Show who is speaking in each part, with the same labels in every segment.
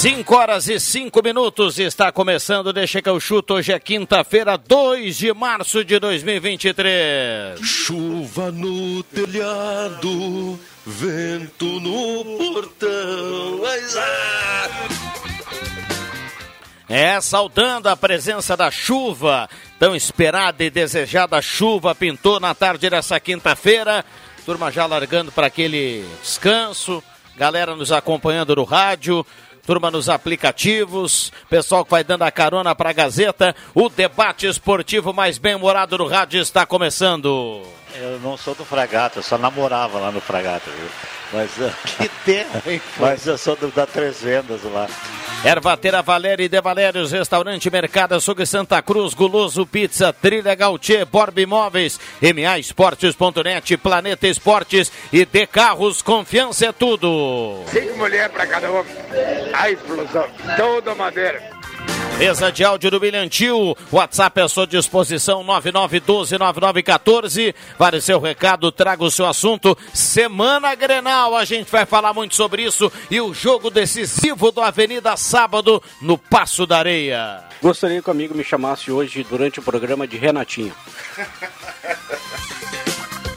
Speaker 1: 5 horas e 5 minutos está começando, deixa que eu chuto. Hoje é quinta-feira, 2 de março de 2023.
Speaker 2: Chuva no telhado, vento no portão.
Speaker 1: É, saudando a presença da chuva, tão esperada e desejada chuva pintou na tarde dessa quinta-feira. Turma já largando para aquele descanso, galera nos acompanhando no rádio turma nos aplicativos, pessoal que vai dando a carona para a Gazeta. O debate esportivo mais bem-humorado do rádio está começando.
Speaker 3: Eu não sou do Fragata, eu só namorava lá no Fragata, viu? Mas,
Speaker 1: que terra, hein?
Speaker 3: Mas eu sou do, da Três Vendas lá.
Speaker 1: Ervatera Valéria e De Valérios, Restaurante Mercado Açougue Santa Cruz, Guloso Pizza, Trilha Gautier, Borb Imóveis, MA Esportes.net, Planeta Esportes e De Carros, confiança é tudo.
Speaker 4: Cinco mulheres para cada um. A explosão, toda madeira.
Speaker 1: Mesa de áudio do Bilhantil. WhatsApp à sua disposição, 99129914. Vale seu recado, traga o seu assunto. Semana Grenal, a gente vai falar muito sobre isso. E o jogo decisivo do Avenida Sábado, no Passo da Areia.
Speaker 5: Gostaria que o amigo me chamasse hoje durante o programa de Renatinho.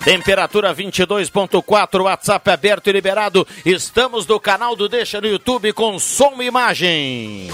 Speaker 1: Temperatura 22.4, WhatsApp aberto e liberado. Estamos no canal do Deixa no YouTube com som e imagem.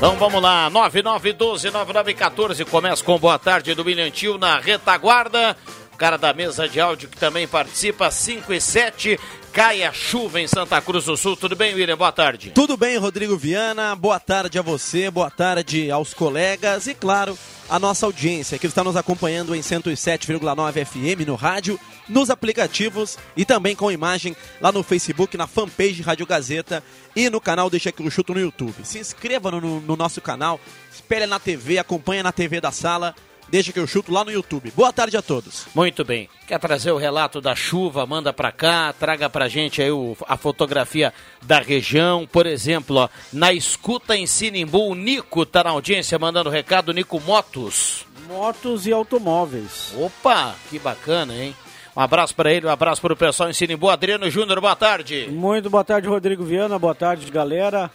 Speaker 1: Então vamos lá, 9912-9914. Começa com boa tarde do Milhantil na retaguarda. Cara da mesa de áudio que também participa, 5 e 7. Cai a chuva em Santa Cruz do Sul. Tudo bem, William? Boa tarde.
Speaker 6: Tudo bem, Rodrigo Viana. Boa tarde a você, boa tarde aos colegas e, claro, a nossa audiência que está nos acompanhando em 107,9 FM no rádio, nos aplicativos e também com imagem lá no Facebook, na fanpage Rádio Gazeta e no canal Deixa que eu chuto no YouTube. Se inscreva no, no nosso canal, espelha na TV, acompanha na TV da sala Deixa que eu chuto lá no YouTube. Boa tarde a todos.
Speaker 1: Muito bem. Quer trazer o relato da chuva? Manda para cá, traga pra gente aí o, a fotografia da região. Por exemplo, ó, na escuta em Sinimbu, o Nico tá na audiência mandando recado, Nico Motos.
Speaker 7: Motos e automóveis.
Speaker 1: Opa, que bacana, hein? Um abraço para ele, um abraço para o pessoal em Sinimbu. Adriano Júnior, boa tarde.
Speaker 7: Muito boa tarde, Rodrigo Viana. Boa tarde, galera.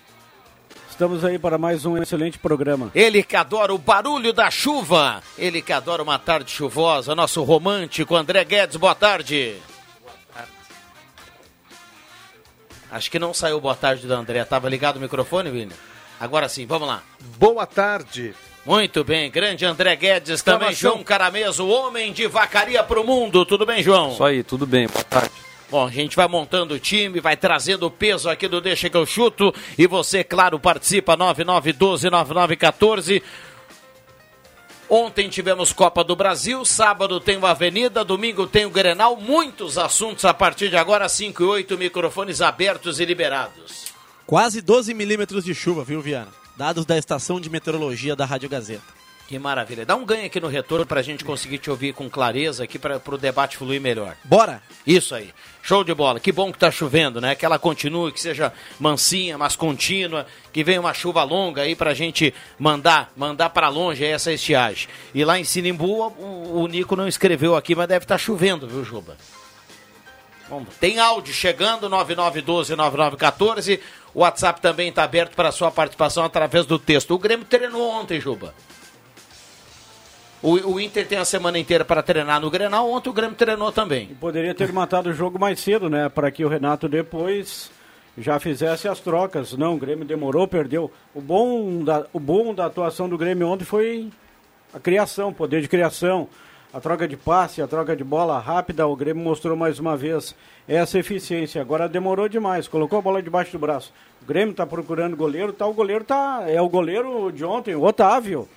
Speaker 7: Estamos aí para mais um excelente programa.
Speaker 1: Ele que adora o barulho da chuva, ele que adora uma tarde chuvosa, nosso romântico André Guedes, boa tarde. Acho que não saiu boa tarde do André. Tava ligado o microfone, William? Agora sim, vamos lá.
Speaker 8: Boa tarde.
Speaker 1: Muito bem, grande André Guedes, também João Carameso, homem de vacaria para o mundo. Tudo bem, João?
Speaker 9: Isso aí, tudo bem, boa tarde.
Speaker 1: Bom, a gente vai montando o time, vai trazendo o peso aqui do Deixa que eu chuto. E você, claro, participa 9912-9914. Ontem tivemos Copa do Brasil, sábado tem o Avenida, domingo tem o Grenal, muitos assuntos a partir de agora, 5 e 8, microfones abertos e liberados.
Speaker 6: Quase 12 milímetros de chuva, viu, Viana? Dados da estação de meteorologia da Rádio Gazeta.
Speaker 1: Que maravilha. Dá um ganho aqui no retorno pra gente conseguir te ouvir com clareza aqui para o debate fluir melhor.
Speaker 6: Bora!
Speaker 1: Isso aí. Show de bola. Que bom que tá chovendo, né? Que ela continue, que seja mansinha, mas contínua, que venha uma chuva longa aí pra gente mandar, mandar para longe essa estiagem. E lá em Sinimbu, o, o Nico não escreveu aqui, mas deve estar tá chovendo, viu, Juba? Bom, tem áudio chegando, 9912-9914. O WhatsApp também está aberto para sua participação através do texto. O Grêmio treinou ontem, Juba. O, o Inter tem a semana inteira para treinar no Grenal, ontem o Grêmio treinou também.
Speaker 7: E poderia ter matado o jogo mais cedo, né? Para que o Renato depois já fizesse as trocas. Não, o Grêmio demorou, perdeu. O bom da, o bom da atuação do Grêmio ontem foi a criação, poder de criação. A troca de passe, a troca de bola rápida, o Grêmio mostrou mais uma vez essa eficiência. Agora demorou demais, colocou a bola debaixo do braço. O Grêmio está procurando goleiro, tá, o goleiro tá, é o goleiro de ontem, o Otávio.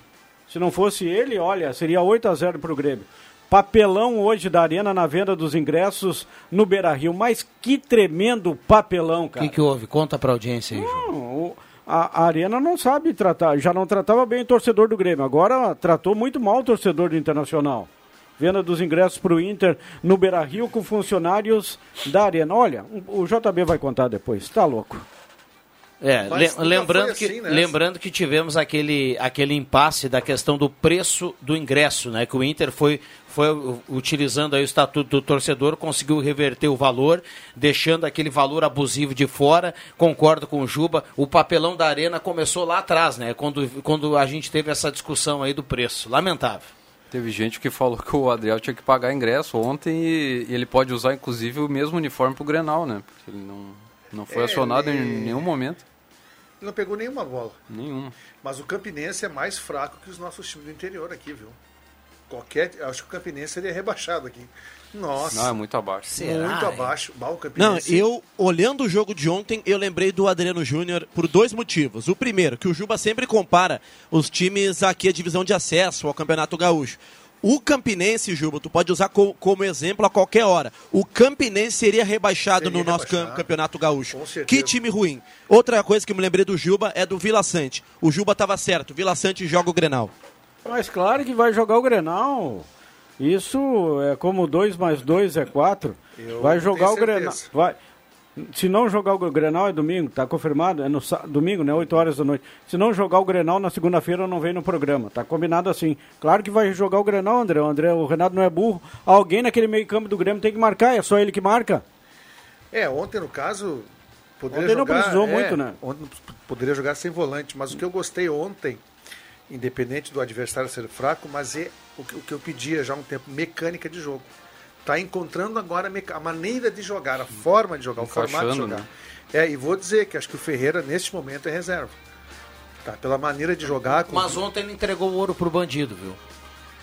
Speaker 7: Se não fosse ele, olha, seria 8 a 0 para o Grêmio. Papelão hoje da Arena na venda dos ingressos no Beira Rio. Mas que tremendo papelão, cara.
Speaker 1: O que, que houve? Conta para a audiência aí,
Speaker 7: João. A, a, Arena não sabe tratar, já não tratava bem o torcedor do Grêmio, agora tratou muito mal o torcedor do Internacional. Venda dos ingressos para o Inter no Beira Rio com funcionários da Arena. Olha, o JB vai contar depois, tá louco.
Speaker 1: É, lembrando, que, assim, né? lembrando que tivemos aquele, aquele impasse da questão do preço do ingresso, né? Que o Inter foi, foi utilizando aí o estatuto do torcedor, conseguiu reverter o valor, deixando aquele valor abusivo de fora. Concordo com o Juba. O papelão da arena começou lá atrás, né? Quando, quando a gente teve essa discussão aí do preço. Lamentável.
Speaker 8: Teve gente que falou que o Adriel tinha que pagar ingresso ontem e, e ele pode usar, inclusive, o mesmo uniforme pro Grenal, né? Porque ele não, não foi é, acionado ele... em nenhum momento.
Speaker 9: Ele não pegou nenhuma bola.
Speaker 8: Nenhuma.
Speaker 9: Mas o Campinense é mais fraco que os nossos times do interior aqui, viu? Qualquer, acho que o Campinense seria rebaixado aqui. Nossa.
Speaker 8: Não, é muito abaixo.
Speaker 9: Será? Muito abaixo.
Speaker 6: Mal, Campinense. Não, eu, olhando o jogo de ontem, eu lembrei do Adriano Júnior por dois motivos. O primeiro, que o Juba sempre compara os times aqui a divisão de acesso ao Campeonato Gaúcho. O Campinense, Juba, tu pode usar co como exemplo a qualquer hora. O Campinense seria rebaixado seria no nosso rebaixado. campeonato gaúcho. Que time ruim. Outra coisa que me lembrei do Juba é do Vila Sante. O Juba estava certo. Vila Sante joga o Grenal.
Speaker 7: Mas claro que vai jogar o Grenal. Isso é como 2 mais 2 é 4. Vai jogar o Grenal. Vai. Se não jogar o Grenal é domingo, tá confirmado, é no domingo, né, 8 horas da noite. Se não jogar o Grenal na segunda-feira não vem no programa, tá combinado assim. Claro que vai jogar o Grenal, André. O André, o Renato não é burro. Alguém naquele meio-campo do Grêmio tem que marcar, é só ele que marca.
Speaker 9: É, ontem no caso poderia ontem jogar,
Speaker 7: não precisou
Speaker 9: é,
Speaker 7: muito, né?
Speaker 9: Ontem poderia jogar sem volante, mas o que eu gostei ontem, independente do adversário ser fraco, mas é o que, o que eu pedia já há um tempo, mecânica de jogo está encontrando agora a maneira de jogar, a forma de jogar, o formato de jogar. Né? É, e vou dizer que acho que o Ferreira, neste momento, é reserva. Tá, pela maneira de jogar.
Speaker 1: Com... Mas ontem ele entregou o ouro pro bandido, viu?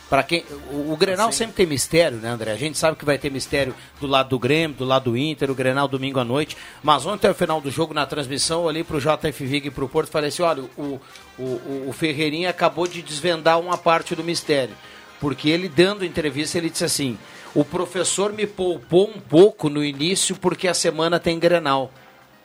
Speaker 1: Para quem o, o Grenal assim. sempre tem mistério, né, André? A gente sabe que vai ter mistério do lado do Grêmio, do lado do Inter, o Grenal domingo à noite. Mas ontem, ao final do jogo, na transmissão, eu olhei pro JF Vig e pro Porto e falei assim: olha, o, o, o Ferreirinha acabou de desvendar uma parte do mistério. Porque ele, dando entrevista, ele disse assim: o professor me poupou um pouco no início porque a semana tem Grenal.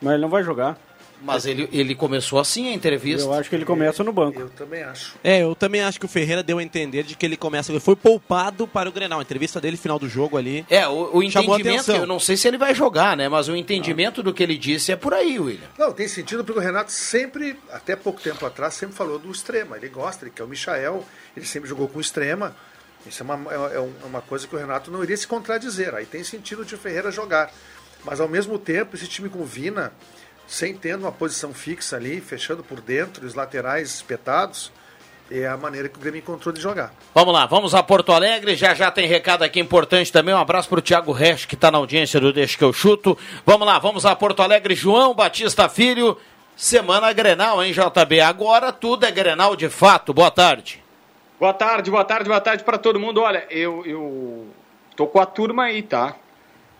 Speaker 7: Mas ele não vai jogar.
Speaker 1: Mas ele, ele começou assim a entrevista.
Speaker 7: Eu acho que ele começa no banco.
Speaker 9: Eu também acho.
Speaker 6: É, eu também acho que o Ferreira deu a entender de que ele começa. Ele foi poupado para o Grenal. A entrevista dele, final do jogo ali.
Speaker 1: É, o, o entendimento, eu não sei se ele vai jogar, né? Mas o entendimento não. do que ele disse é por aí, William.
Speaker 9: Não, tem sentido porque o Renato sempre, até pouco tempo atrás, sempre falou do extrema. Ele gosta, ele quer o Michael, ele sempre jogou com extrema. Isso é uma, é, é uma coisa que o Renato não iria se contradizer. Aí tem sentido de Ferreira jogar. Mas ao mesmo tempo, esse time com Vina, sem tendo uma posição fixa ali, fechando por dentro, os laterais espetados, é a maneira que o Grêmio encontrou de jogar.
Speaker 1: Vamos lá, vamos a Porto Alegre. Já já tem recado aqui importante também. Um abraço para o Thiago Resch, que está na audiência do Deixa que eu chuto. Vamos lá, vamos a Porto Alegre. João Batista Filho, semana Grenal, hein, JB? Agora tudo é Grenal de fato. Boa tarde.
Speaker 10: Boa tarde, boa tarde, boa tarde para todo mundo. Olha, eu, eu tô com a turma aí, tá?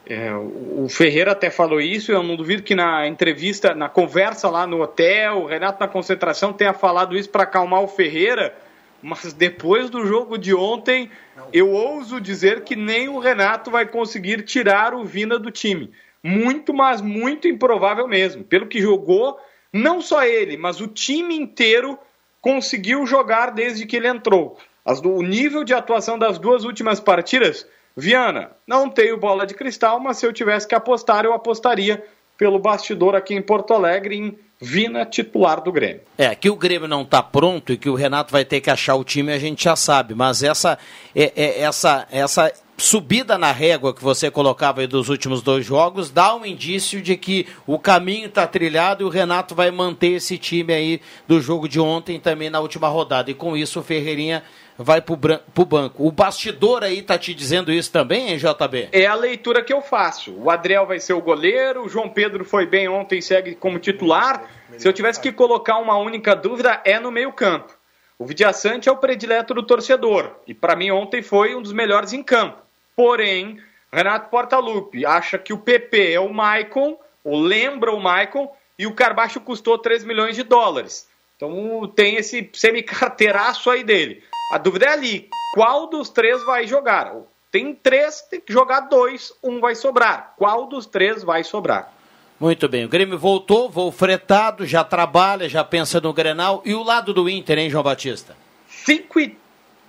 Speaker 10: É, o Ferreira até falou isso, eu não duvido que na entrevista, na conversa lá no hotel, o Renato na concentração tenha falado isso para acalmar o Ferreira, mas depois do jogo de ontem, eu ouso dizer que nem o Renato vai conseguir tirar o Vina do time. Muito, mas muito improvável mesmo. Pelo que jogou, não só ele, mas o time inteiro conseguiu jogar desde que ele entrou. Do- o nível de atuação das duas últimas partidas, Viana, não tenho bola de cristal, mas se eu tivesse que apostar, eu apostaria pelo bastidor aqui em Porto Alegre em Vina titular do Grêmio.
Speaker 1: É, que o Grêmio não está pronto e que o Renato vai ter que achar o time, a gente já sabe. Mas essa, é, é- essa, essa subida na régua que você colocava aí dos últimos dois jogos dá um indício de que o caminho está trilhado e o Renato vai manter esse time aí do jogo de ontem também na última rodada. E com isso o Ferreirinha vai bran- pro banco. O bastidor aí tá te dizendo isso também, hein, JB?
Speaker 10: É a leitura que eu faço. O Adriel vai ser o goleiro, o João Pedro foi bem ontem segue como titular. Se eu tivesse que colocar uma única dúvida, é no meio-campo. O Vidiaçante é o predileto do torcedor. E para mim ontem foi um dos melhores em campo. Porém, Renato Portaluppi acha que o PP é o Maicon, ou lembra o Maicon, e o Carbacho custou 3 milhões de dólares. Então tem esse semi-carteiraço aí dele. A dúvida é ali, qual dos três vai jogar? Tem três, tem que jogar dois, um vai sobrar. Qual dos três vai sobrar?
Speaker 1: Muito bem, o Grêmio voltou, voo fretado, já trabalha, já pensa no Grenal. E o lado do Inter, hein, João Batista?
Speaker 10: 5 e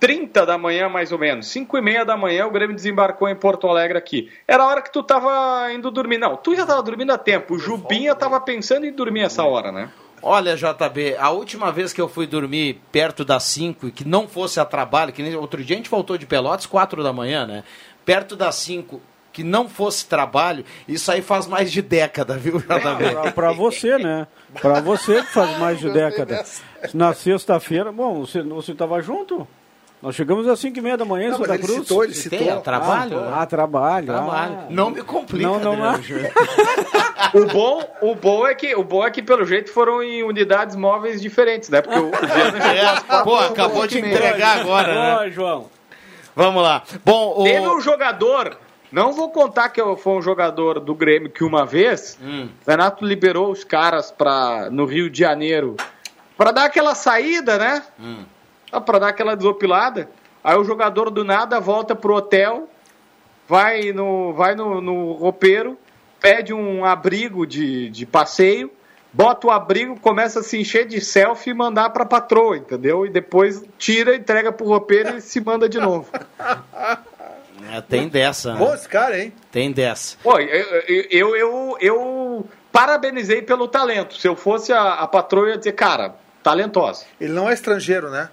Speaker 10: 30 da manhã, mais ou menos. 5 e meia da manhã, o Grêmio desembarcou em Porto Alegre aqui. Era a hora que tu tava indo dormir. Não, tu já tava dormindo há tempo. O Jubinha tava pensando em dormir essa hora, né?
Speaker 1: Olha, JB, a última vez que eu fui dormir perto das 5 e que não fosse a trabalho, que nem outro dia a gente voltou de Pelotas 4 da manhã, né? Perto das 5, que não fosse trabalho, isso aí faz mais de década, viu, JB?
Speaker 7: Pra, pra você, né? Pra você que faz mais de década. Na sexta-feira, bom, você, você estava junto? Nós chegamos às 5 e meia da manhã em
Speaker 9: Não, mas
Speaker 7: Santa
Speaker 9: ele
Speaker 7: Cruz.
Speaker 9: citou, ele citou.
Speaker 1: Tem, trabalho?
Speaker 7: Ah, ah, trabalho.
Speaker 1: Trabalho.
Speaker 7: ah.
Speaker 1: Não me complica,
Speaker 7: Não, não, não.
Speaker 10: O bom, o bom é que o bom é que pelo jeito foram em unidades móveis diferentes, né? Porque o, o chegou
Speaker 1: É, pô, acabou de entregar agora, né?
Speaker 7: Ó, João.
Speaker 1: Vamos lá. Bom, o...
Speaker 10: Teve um jogador, não vou contar que eu- foi um jogador do Grêmio que uma vez,
Speaker 1: Hum.
Speaker 10: o Renato liberou os caras pra, no Rio de Janeiro pra dar aquela saída, né?
Speaker 1: Hum.
Speaker 10: Ah, Pra dar aquela desopilada. Aí o jogador do nada volta pro hotel, vai no, vai no, no roupeiro, pede um abrigo de, de passeio, bota o abrigo, começa a se encher de selfie e mandar pra patroa, entendeu? E depois tira, entrega pro roupeiro e se manda de novo.
Speaker 1: É, tem dessa,
Speaker 9: Bom
Speaker 1: né?
Speaker 9: esse cara, hein?
Speaker 1: Tem dessa.
Speaker 10: Pô, eu, eu, eu, eu parabenizei pelo talento. Se eu fosse a, a patroa, eu ia dizer, cara, talentosa.
Speaker 9: Ele não é estrangeiro, né?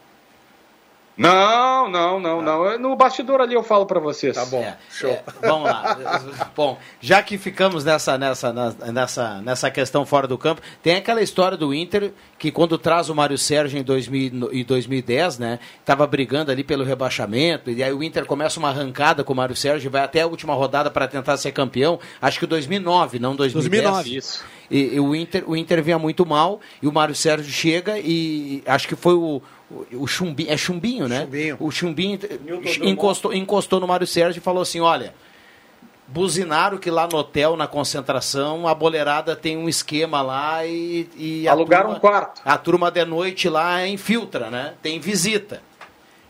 Speaker 10: Não, não, não, não. No bastidor ali eu falo pra vocês.
Speaker 9: Tá bom,
Speaker 1: É,
Speaker 9: show.
Speaker 1: é, vamos lá. Bom, já que ficamos nessa, nessa, nessa, nessa questão fora do campo, tem aquela história do Inter que quando traz o Mário Sérgio em 2000 e 2010, né, tava brigando ali pelo rebaixamento, e aí o Inter começa uma arrancada com o Mário Sérgio e vai até a última rodada para tentar ser campeão. Acho que 2009, não 2010.
Speaker 6: 2009.
Speaker 10: Isso.
Speaker 1: E, e o Inter, o Inter vinha muito mal e o Mário Sérgio chega e acho que foi o, o, Chumbinho, é Chumbinho, né?
Speaker 9: Chumbinho.
Speaker 1: O Chumbinho
Speaker 7: Newton
Speaker 1: encostou, encostou no Mário Sérgio e falou assim, olha, buzinaram que lá no hotel, na concentração, a boleirada tem um esquema lá e... e
Speaker 10: Alugaram
Speaker 1: turma-
Speaker 10: um quarto.
Speaker 1: A turma de noite lá infiltra, né? Tem visita.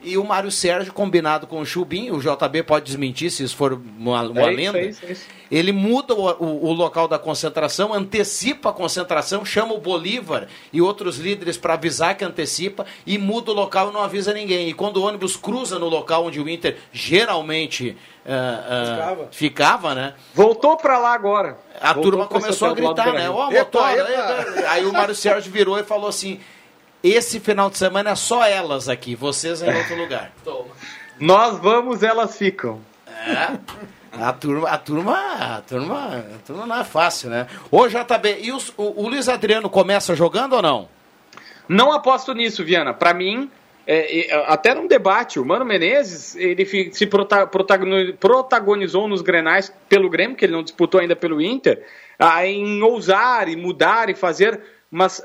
Speaker 1: E o Mário Sérgio, combinado com o Chubinho, o JB pode desmentir se isso for uma, uma
Speaker 10: É isso,
Speaker 1: lenda.
Speaker 10: é isso, é isso.
Speaker 1: Ele muda o, o- o local da concentração, antecipa a concentração, chama o Bolívar e outros líderes para avisar que antecipa e muda o local e não avisa ninguém. E quando o ônibus cruza no local onde o Inter geralmente ah, ah,
Speaker 7: Ficava.
Speaker 1: ficava, né?
Speaker 10: Voltou pra lá agora.
Speaker 1: A
Speaker 10: Voltou
Speaker 1: turma começou a gritar, né? Ó,
Speaker 9: Epa,
Speaker 1: motora.
Speaker 9: epa.
Speaker 1: Aí o Mário Sérgio virou e falou assim: esse final de semana é só elas aqui, vocês em outro lugar.
Speaker 10: Nós vamos, elas ficam.
Speaker 1: A turma, a turma, a turma, a turma não é fácil, né? Ô JB, e os- o, o Luiz Adriano começa jogando ou não?
Speaker 10: Não aposto nisso, Viana. Pra mim, é, é, até num debate, o Mano Menezes, ele fi- se prota- protagoni- protagonizou nos Grenais pelo Grêmio, que ele não disputou ainda pelo Inter, em ousar e mudar e fazer, mas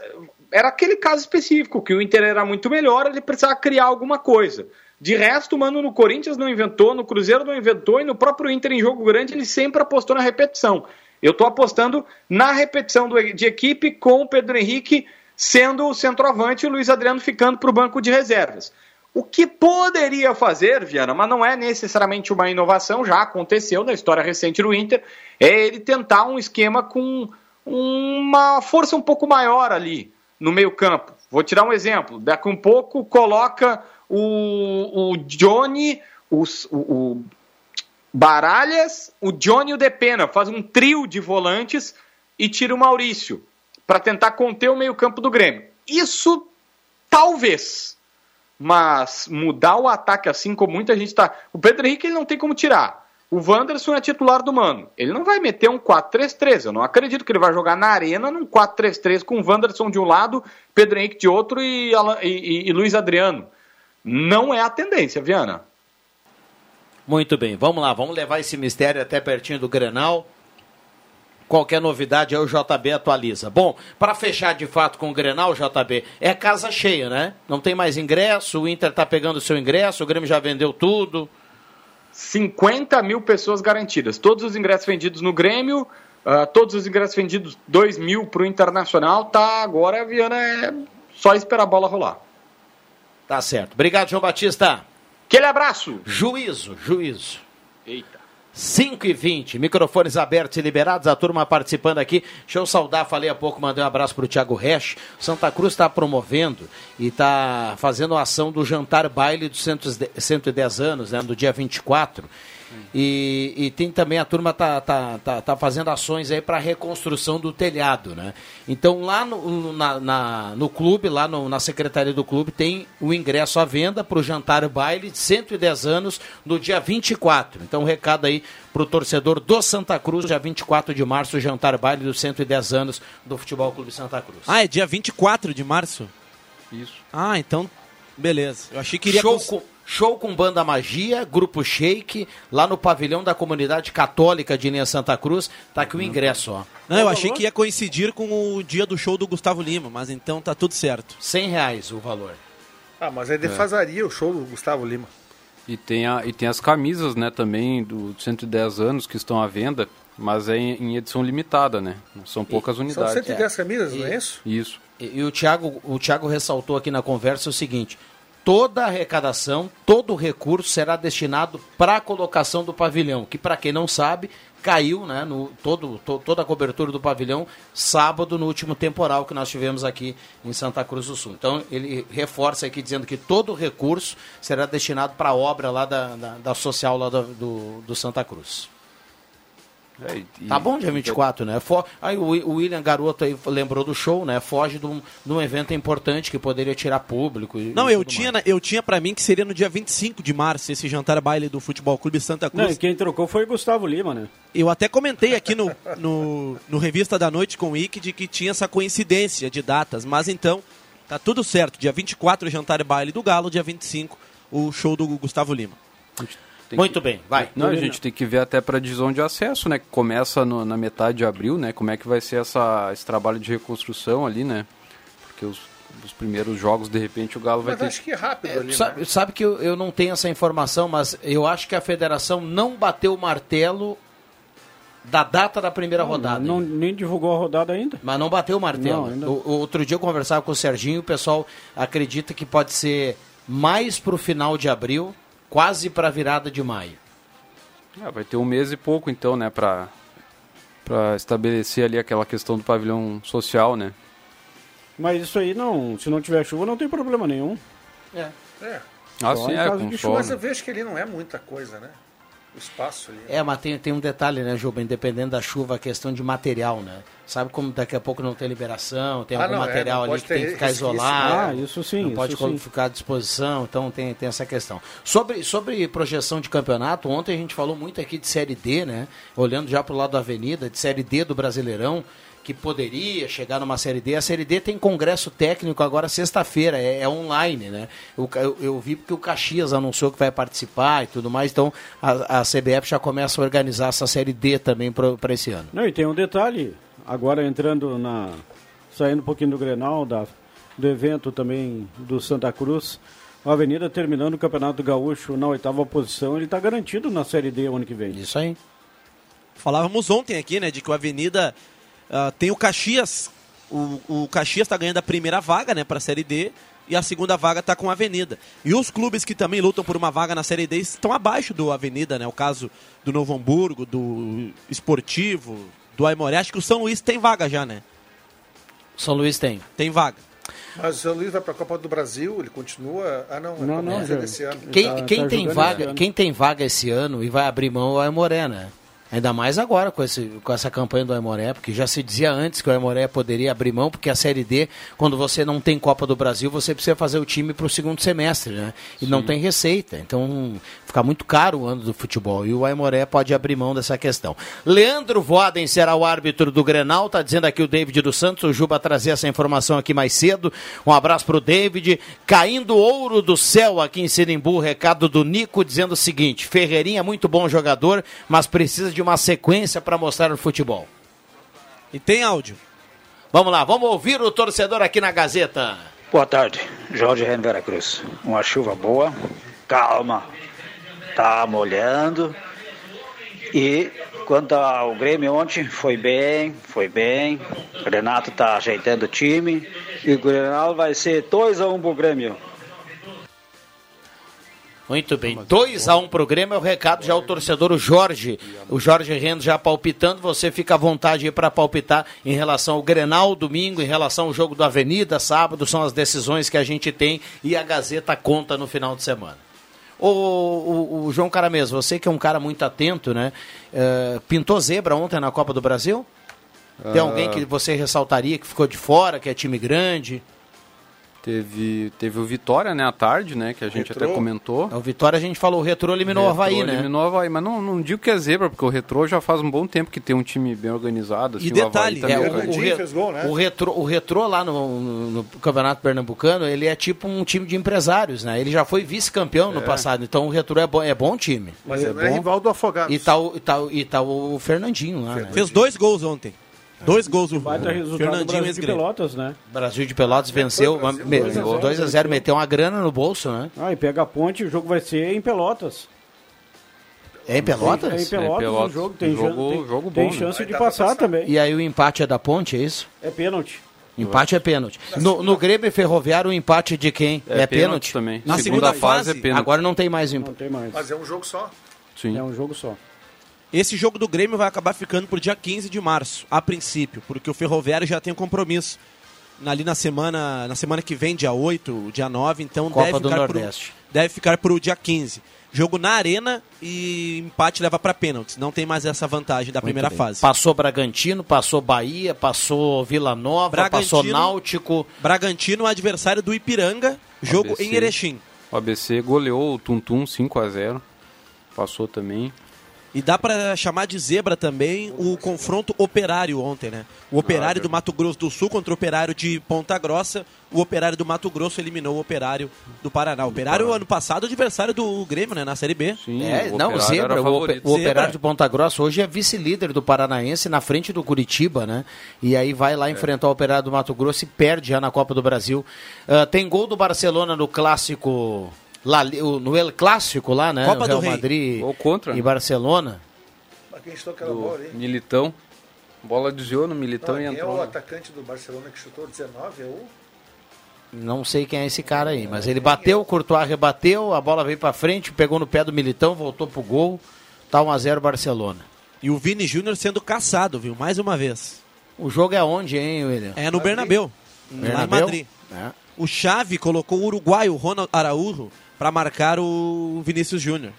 Speaker 10: era aquele caso específico, que o Inter era muito melhor, ele precisava criar alguma coisa. De resto, Mano no Corinthians não inventou, no Cruzeiro não inventou, e no próprio Inter em jogo grande ele sempre apostou na repetição. Eu estou apostando na repetição do- de equipe com o Pedro Henrique sendo o centroavante e o Luiz Adriano ficando para o banco de reservas. O que poderia fazer, Viana, mas não é necessariamente uma inovação, já aconteceu na história recente do Inter, é ele tentar um esquema com uma força um pouco maior ali no meio-campo. Vou tirar um exemplo. Daqui um pouco coloca o, o Johnny, o, o Baralhas, o Johnny e o Depena. Faz um trio de volantes e tira o Maurício para tentar conter o meio-campo do Grêmio. Isso talvez. Mas mudar o ataque assim como muita gente está. O Pedro Henrique ele não tem como tirar. O Wanderson é titular do Mano. Ele não vai meter um 4-3-3. Eu não acredito que ele vai jogar na arena num 4-3-3 com o Wanderson de um lado, Pedro Henrique de outro e, e, e Luiz Adriano. Não é a tendência, Viana.
Speaker 1: Muito bem, vamos lá, vamos levar esse mistério até pertinho do Grenal. Qualquer novidade aí o JB atualiza. Bom, para fechar de fato com o Grenal, JB, é casa cheia, né? Não tem mais ingresso, o Inter tá pegando seu ingresso, o Grêmio já vendeu tudo.
Speaker 10: 50 mil pessoas garantidas. Todos os ingressos vendidos no Grêmio, uh, todos os ingressos vendidos, 2 mil para o Internacional. Tá, agora a Viana é só esperar a bola rolar.
Speaker 1: Tá certo. Obrigado, João Batista.
Speaker 10: Aquele abraço.
Speaker 1: Juízo, juízo.
Speaker 10: Eita.
Speaker 1: 5 e 20 microfones abertos e liberados, a turma participando aqui. Deixa eu saudar, falei há pouco, mandei um abraço para o Thiago Resch. Santa Cruz está promovendo e está fazendo a ação do jantar baile dos 110 anos, né, no dia 24. E, e tem também a turma tá, tá, tá, tá fazendo ações aí para reconstrução do telhado, né? Então lá no, na, na, no clube, lá no, na secretaria do clube, tem o ingresso à venda para o jantar baile de 110 anos no dia 24. Então um recado aí para o torcedor do Santa Cruz, dia 24 de março, o jantar baile dos 110 anos do Futebol Clube Santa Cruz.
Speaker 6: Ah, é dia 24 de março?
Speaker 8: Isso.
Speaker 6: Ah, então beleza. Eu achei que iria
Speaker 1: Show com... Show com Banda Magia, Grupo Shake, lá no pavilhão da comunidade católica de Linha Santa Cruz. Tá aqui o ingresso, ó.
Speaker 6: Não, eu achei que ia coincidir com o dia do show do Gustavo Lima, mas então tá tudo certo.
Speaker 1: 100 reais o valor.
Speaker 9: Ah, mas aí defasaria é. o show do Gustavo Lima.
Speaker 8: E tem, a, e tem as camisas, né, também, do 110 anos que estão à venda, mas é em, em edição limitada, né? São poucas
Speaker 9: e,
Speaker 8: unidades.
Speaker 9: São 110 é. camisas,
Speaker 1: e,
Speaker 9: não é isso?
Speaker 8: Isso.
Speaker 1: E, e, o, Thiago, o Thiago ressaltou aqui na conversa o seguinte: toda a arrecadação, todo o recurso será destinado para a colocação do pavilhão, que para quem não sabe, caiu, né, no, todo, to, toda a cobertura do pavilhão sábado no último temporal que nós tivemos aqui em Santa Cruz do Sul. Então ele reforça aqui dizendo que todo o recurso será destinado para a obra lá da, da, da social lá do, do, do Santa Cruz. É, e, tá bom dia 24, né? For... Aí o, William Garoto aí lembrou do show, né? Foge de um, de um evento importante que poderia tirar público. E,
Speaker 6: não,
Speaker 1: e
Speaker 6: eu, tinha, mais. eu tinha para mim que seria no dia 25 de março esse jantar baile do Futebol Clube Santa Cruz. Não,
Speaker 7: quem trocou foi o Gustavo Lima, né?
Speaker 6: Eu até comentei aqui no, no, no Revista da Noite com o Ike de que tinha essa coincidência de datas, mas então tá tudo certo. Dia 24 o jantar baile do Galo, dia 25 o show do Gustavo Lima.
Speaker 1: Tem Muito que... bem, vai.
Speaker 8: Não, a gente tem que ver até para a divisão de acesso, né? Que começa no, na metade de abril, né? Como é que vai ser essa, esse trabalho de reconstrução ali, né? Porque os, os primeiros jogos, de repente, o Galo
Speaker 9: mas
Speaker 8: vai ter...
Speaker 9: acho que é rápido ali,
Speaker 1: sabe,
Speaker 9: né?
Speaker 1: sabe que eu, eu não tenho essa informação, mas eu acho que a federação não bateu o martelo da data da primeira
Speaker 7: não,
Speaker 1: rodada.
Speaker 7: Não, nem divulgou a rodada ainda.
Speaker 1: Mas não bateu o martelo.
Speaker 7: Não,
Speaker 1: o, outro dia eu conversava com o Serginho, o pessoal acredita que pode ser mais para o final de abril quase para a virada de maio.
Speaker 8: Ah, vai ter um mês e pouco então, né, para para estabelecer ali aquela questão do pavilhão social, né?
Speaker 7: Mas isso aí não, se não tiver chuva não tem problema nenhum.
Speaker 9: É. É.
Speaker 8: Ah, sim, é, com
Speaker 9: de chuva. Mas eu vejo que ele não é muita coisa, né? O espaço ali.
Speaker 1: É, mas tem, tem um detalhe, né, Juba? Independendo da chuva, a questão de material, né? Sabe como daqui a pouco não tem liberação, tem ah, algum não, material é, ali que tem que ficar isolado.
Speaker 7: Ah, isso sim.
Speaker 1: Não pode
Speaker 7: sim.
Speaker 1: ficar à disposição, então tem, tem essa questão. Sobre, sobre projeção de campeonato, ontem a gente falou muito aqui de Série D, né? Olhando já para o lado da avenida, de Série D do Brasileirão que poderia chegar numa Série D. A Série D tem congresso técnico agora sexta-feira, é, é, online, né? Eu, eu, eu, vi porque o Caxias anunciou que vai participar e tudo mais, então a, a CBF já começa a organizar essa Série D também para esse ano.
Speaker 7: Não, e tem um detalhe, agora entrando na. saindo um pouquinho do Grenal, da, do evento também do Santa Cruz. A Avenida terminando o Campeonato Gaúcho na oitava posição, ele está garantido na Série D ano que vem.
Speaker 1: Isso aí.
Speaker 6: Falávamos ontem aqui, né, de que o Avenida Uh, tem o Caxias. O, o Caxias está ganhando a primeira vaga né, para a Série D. e a segunda vaga está com a Avenida. E os clubes que também lutam por uma vaga na Série D estão abaixo do Avenida, né? O caso do Novo Hamburgo, do Esportivo, do Aimoré. Acho que o São Luís tem vaga já, né?
Speaker 1: São Luís tem.
Speaker 6: Tem vaga.
Speaker 9: Mas o São Luís vai para a Copa do Brasil, ele continua. Ah, não,
Speaker 7: Não,
Speaker 9: é
Speaker 7: não,
Speaker 9: desse ano.
Speaker 1: Quem,
Speaker 7: Tá-
Speaker 1: quem
Speaker 7: tá
Speaker 1: tem vaga,
Speaker 7: esse ano.
Speaker 1: quem tem vaga esse ano e vai abrir mão é o Aimoré, né? Ainda mais agora com, esse, com essa campanha do Aimoré, porque já se dizia antes que o Aimoré poderia abrir mão, porque a Série D, quando você não tem Copa do Brasil, você precisa fazer o time para o segundo semestre, né? E não tem receita. Então fica muito caro o ano do futebol. E o Aimoré pode abrir mão dessa questão. Leandro Voaden será o árbitro do Grenal, tá dizendo aqui o David dos Santos, o Juba trazer essa informação aqui mais cedo. Um abraço pro David. Caindo ouro do céu aqui em Sinimbu, recado do Nico dizendo o seguinte: Ferreirinha é muito bom jogador, mas precisa de uma sequência para mostrar o futebol.
Speaker 6: E tem áudio.
Speaker 1: Vamos lá, vamos ouvir o torcedor aqui na Gazeta.
Speaker 11: Boa tarde, Jorge Reno Veracruz. Uma chuva boa, calma, tá molhando. E quanto ao Grêmio ontem, foi bem, foi bem. O Renato tá ajeitando o time. E o Grenal vai ser 2x1 pro Grêmio.
Speaker 1: Muito bem. 2 a 1 um pro Grêmio é o recado já o torcedor o Jorge. O Jorge Rendo já palpitando. Você fica à vontade aí para palpitar em relação ao Grenal domingo, em relação ao jogo do Avenida sábado. São as decisões que a gente tem e a Gazeta conta no final de semana. O, o, o João Caramês, você que é um cara muito atento, né? Eh, pintou zebra ontem na Copa do Brasil? Tem
Speaker 8: Ah.
Speaker 1: alguém que você ressaltaria que ficou de fora, que é time grande?
Speaker 8: Teve, teve o Vitória, né, à tarde, né, que a gente
Speaker 1: Retrô.
Speaker 8: até comentou.
Speaker 1: O Vitória a gente falou, o Retrô eliminou o Havaí, né?
Speaker 8: eliminou o Havaí, mas não, não digo que é zebra, porque o Retrô já faz um bom tempo que tem um time bem organizado. Assim,
Speaker 1: E
Speaker 8: o Havaí
Speaker 1: detalhe,
Speaker 8: também
Speaker 1: é, o,
Speaker 8: é
Speaker 1: o,
Speaker 8: grande.
Speaker 1: re- o retrô, o retrô lá no, no- no Campeonato Pernambucano, ele é tipo um time de empresários, né? Ele já foi vice-campeão no
Speaker 9: É.
Speaker 1: passado, então o retrô é bom, é bom time.
Speaker 9: Mas
Speaker 1: é
Speaker 9: é rival do Afogados.
Speaker 1: E tá, o- e, tá, o- e tá o Fernandinho lá, né?
Speaker 6: Fez dois gols ontem. Dois gols o
Speaker 7: Baita
Speaker 6: Fernandinho
Speaker 7: Brasil de. Pelotas, né?
Speaker 1: Brasil de Pelotas venceu 2x0, meteu uma grana no bolso, né?
Speaker 7: Ah, e pega a ponte, o jogo vai ser em Pelotas.
Speaker 1: É em Pelotas?
Speaker 7: É em Pelotas, o jogo tem,
Speaker 1: Jogo-
Speaker 7: tem,
Speaker 1: jogo
Speaker 7: tem
Speaker 1: bom, né?
Speaker 7: chance de passar, também.
Speaker 1: E aí o empate é da ponte, é isso?
Speaker 7: É pênalti.
Speaker 1: Empate é pênalti. No, no Grêmio Ferroviário, o empate de quem?
Speaker 8: É
Speaker 1: É,
Speaker 8: pênalti
Speaker 1: pênalti?
Speaker 8: também. Na Segunda segunda fase fase, é pênalti.
Speaker 1: Agora não tem mais o
Speaker 7: Não
Speaker 1: empate.
Speaker 7: tem mais.
Speaker 9: Mas é um jogo só.
Speaker 8: Sim.
Speaker 7: É um jogo só.
Speaker 6: Esse jogo do Grêmio vai acabar ficando pro dia 15 de março, a princípio, porque o Ferroviário já tem um compromisso ali na semana, na semana que vem, dia 8, dia 9, então
Speaker 1: Copa
Speaker 6: deve
Speaker 1: do
Speaker 6: ficar pro,
Speaker 1: Nordeste.
Speaker 6: deve ficar pro dia 15. Jogo na arena e empate leva para pênaltis. Não tem mais essa vantagem da
Speaker 1: Muito
Speaker 6: primeira
Speaker 1: bem.
Speaker 6: fase.
Speaker 1: Passou Bragantino, passou Bahia, passou Vila Nova, passou Náutico.
Speaker 6: Bragantino, adversário do Ipiranga, jogo
Speaker 8: ABC.
Speaker 6: em Erechim.
Speaker 8: O ABC goleou o Tuntum 5x0. Passou também.
Speaker 6: E dá pra chamar de zebra também o confronto operário ontem, né? O operário do Mato Grosso do Sul contra o operário de Ponta Grossa. O operário do Mato Grosso eliminou o operário do Paraná. O operário, ano passado, adversário do Grêmio, né? Na Série B.
Speaker 1: É, não, zebra. O, o Operário de Ponta Grossa hoje é vice-líder do Paranaense na frente do Curitiba, né? E aí vai
Speaker 6: É.
Speaker 1: lá enfrentar o Operário do Mato Grosso e perde já na Copa do Brasil. Ah, tem gol do Barcelona no clássico. Lá, o- no El Clássico lá, né?
Speaker 6: Copa
Speaker 1: o Real
Speaker 6: do.
Speaker 1: Madrid
Speaker 8: Gol contra,
Speaker 1: e
Speaker 8: né?
Speaker 1: Barcelona.
Speaker 9: Mas quem chutou aquela
Speaker 8: Do
Speaker 9: bola aí?
Speaker 8: Militão. Bola desviou no Militão
Speaker 9: Não,
Speaker 8: e
Speaker 9: quem é
Speaker 8: entrou.
Speaker 9: o
Speaker 8: né?
Speaker 9: atacante do Barcelona que chutou 19? É o...
Speaker 1: Não sei quem é esse cara aí, mas ele bateu, o Courtois rebateu, a bola veio pra frente, pegou no pé do Militão, voltou pro gol. Tá 1x0 Barcelona.
Speaker 6: E o Vini Júnior sendo caçado, viu? Mais uma vez.
Speaker 1: O jogo é onde, hein, William?
Speaker 6: É no Bernabéu, lá em
Speaker 1: Bernabéu?
Speaker 6: Madrid.
Speaker 1: É.
Speaker 6: O Xavi colocou o uruguaio Ronald Araújo para marcar o Vinícius Júnior.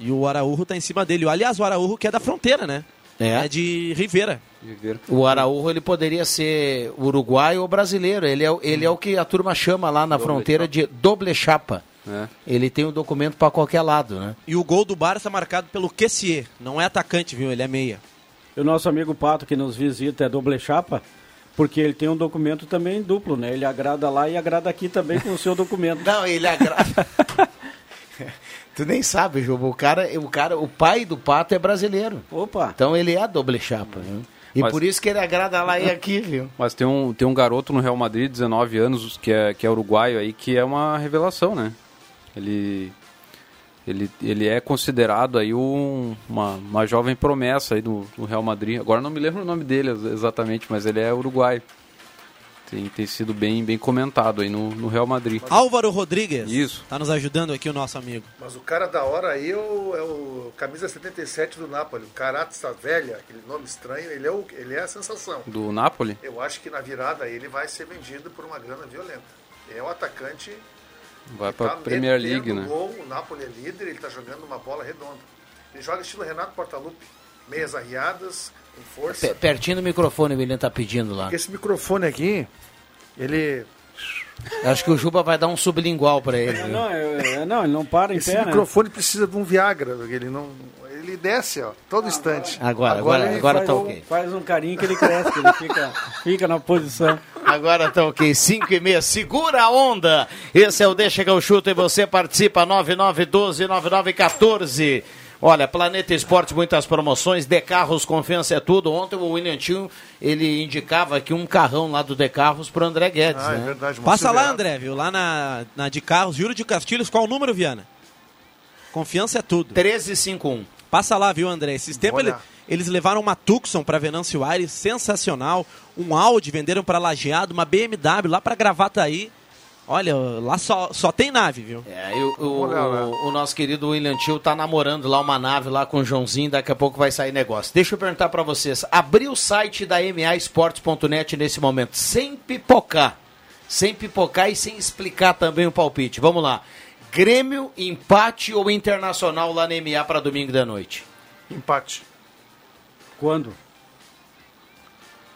Speaker 6: E o Araújo tá em cima dele. Aliás, o Araújo que é da fronteira, né?
Speaker 1: É.
Speaker 6: de Rivera.
Speaker 1: O Araújo ele poderia ser uruguaio ou brasileiro. Ele é, o- ele é o que a turma chama lá na
Speaker 6: Doble
Speaker 1: fronteira de doble chapa.
Speaker 8: É.
Speaker 1: Ele tem o documento para qualquer lado, né?
Speaker 6: E o gol do Barça marcado pelo Kessier. Não é atacante, viu? Ele é meia.
Speaker 7: E o nosso amigo Pato que nos visita é doble chapa, porque ele tem um documento também duplo, né? Ele agrada lá e agrada aqui também com o seu documento.
Speaker 1: Não, ele agrada. tu nem sabe, Juba. O cara, o cara, o pai do Pato é brasileiro.
Speaker 7: Opa.
Speaker 1: Então ele é a doble chapa, viu? E
Speaker 8: Mas-
Speaker 1: por isso que ele agrada lá e aqui, viu?
Speaker 8: Mas tem um, tem um garoto no Real Madrid, 19 anos, que é, que é uruguaio aí, que é uma revelação, né? Ele, ele, ele é considerado aí um, uma, uma jovem promessa aí do, do Real Madrid. Agora não me lembro o nome dele ex- exatamente, mas ele é uruguaio. Tem, tem sido bem, bem comentado aí no, no Real Madrid.
Speaker 6: Álvaro Rodrigues.
Speaker 8: Isso.
Speaker 6: Tá nos ajudando aqui o nosso amigo.
Speaker 9: Mas o cara da hora aí é o, é o camisa 77 do Napoli, o Carazza Velha, aquele nome estranho, ele é, o, ele é a sensação.
Speaker 8: Do Napoli?
Speaker 9: Eu acho que na virada ele vai ser vendido por uma grana violenta. É o atacante
Speaker 8: Vai pra
Speaker 9: tá
Speaker 8: Premier
Speaker 9: metendo
Speaker 8: League, né?
Speaker 9: Gol, o Napoli é líder, ele tá jogando uma bola redonda. Ele joga estilo Renato Portaluppi, meias arriadas, com força.
Speaker 1: Pe- Pertinho do microfone o William tá pedindo lá.
Speaker 9: Porque esse microfone aqui, ele
Speaker 1: Acho que o Juba vai dar um sublingual pra ele. viu?
Speaker 7: Não, é- é- não, ele não para em
Speaker 9: esse
Speaker 7: pé, né?
Speaker 9: microfone precisa de um Viagra, ele não ele desce, ó, todo instante.
Speaker 1: Agora, agora, agora
Speaker 7: faz
Speaker 1: tá
Speaker 7: um-
Speaker 1: ok.
Speaker 7: Faz um carinho que ele cresce, que ele fica, fica na posição.
Speaker 1: Agora tá ok, 5 e meia, segura a onda. Esse é o Deixa que eu chuto e você participa, 9912-9914. Olha, Planeta Esportes, muitas promoções, De Carros, confiança é tudo. Ontem o William Tio, ele indicava aqui um carrão lá do De Carros pro André Guedes,
Speaker 9: Ah, é
Speaker 1: né?
Speaker 9: verdade.
Speaker 6: Passa lá, André, viu? Lá na, na de carros, Júlio de Castilhos, qual o número, Viana? Confiança é tudo.
Speaker 1: 1351.
Speaker 6: Passa lá, viu, André? Esses tempos ele- eles levaram uma Tucson para Venâncio Aires, sensacional. Um Audi venderam para Lajeado, uma BMW lá para Gravataí. Olha, lá só, só tem nave, viu?
Speaker 1: É, e o, o- o- o nosso querido William Tio tá namorando lá uma nave lá com o Joãozinho, daqui a pouco vai sair negócio. Deixa eu perguntar pra vocês, abri o site da maesportes.net nesse momento, sem pipocar, sem pipocar e sem explicar também o palpite. Vamos lá. Grêmio, empate ou internacional lá na MA para domingo da noite?
Speaker 9: Empate.
Speaker 7: Quando?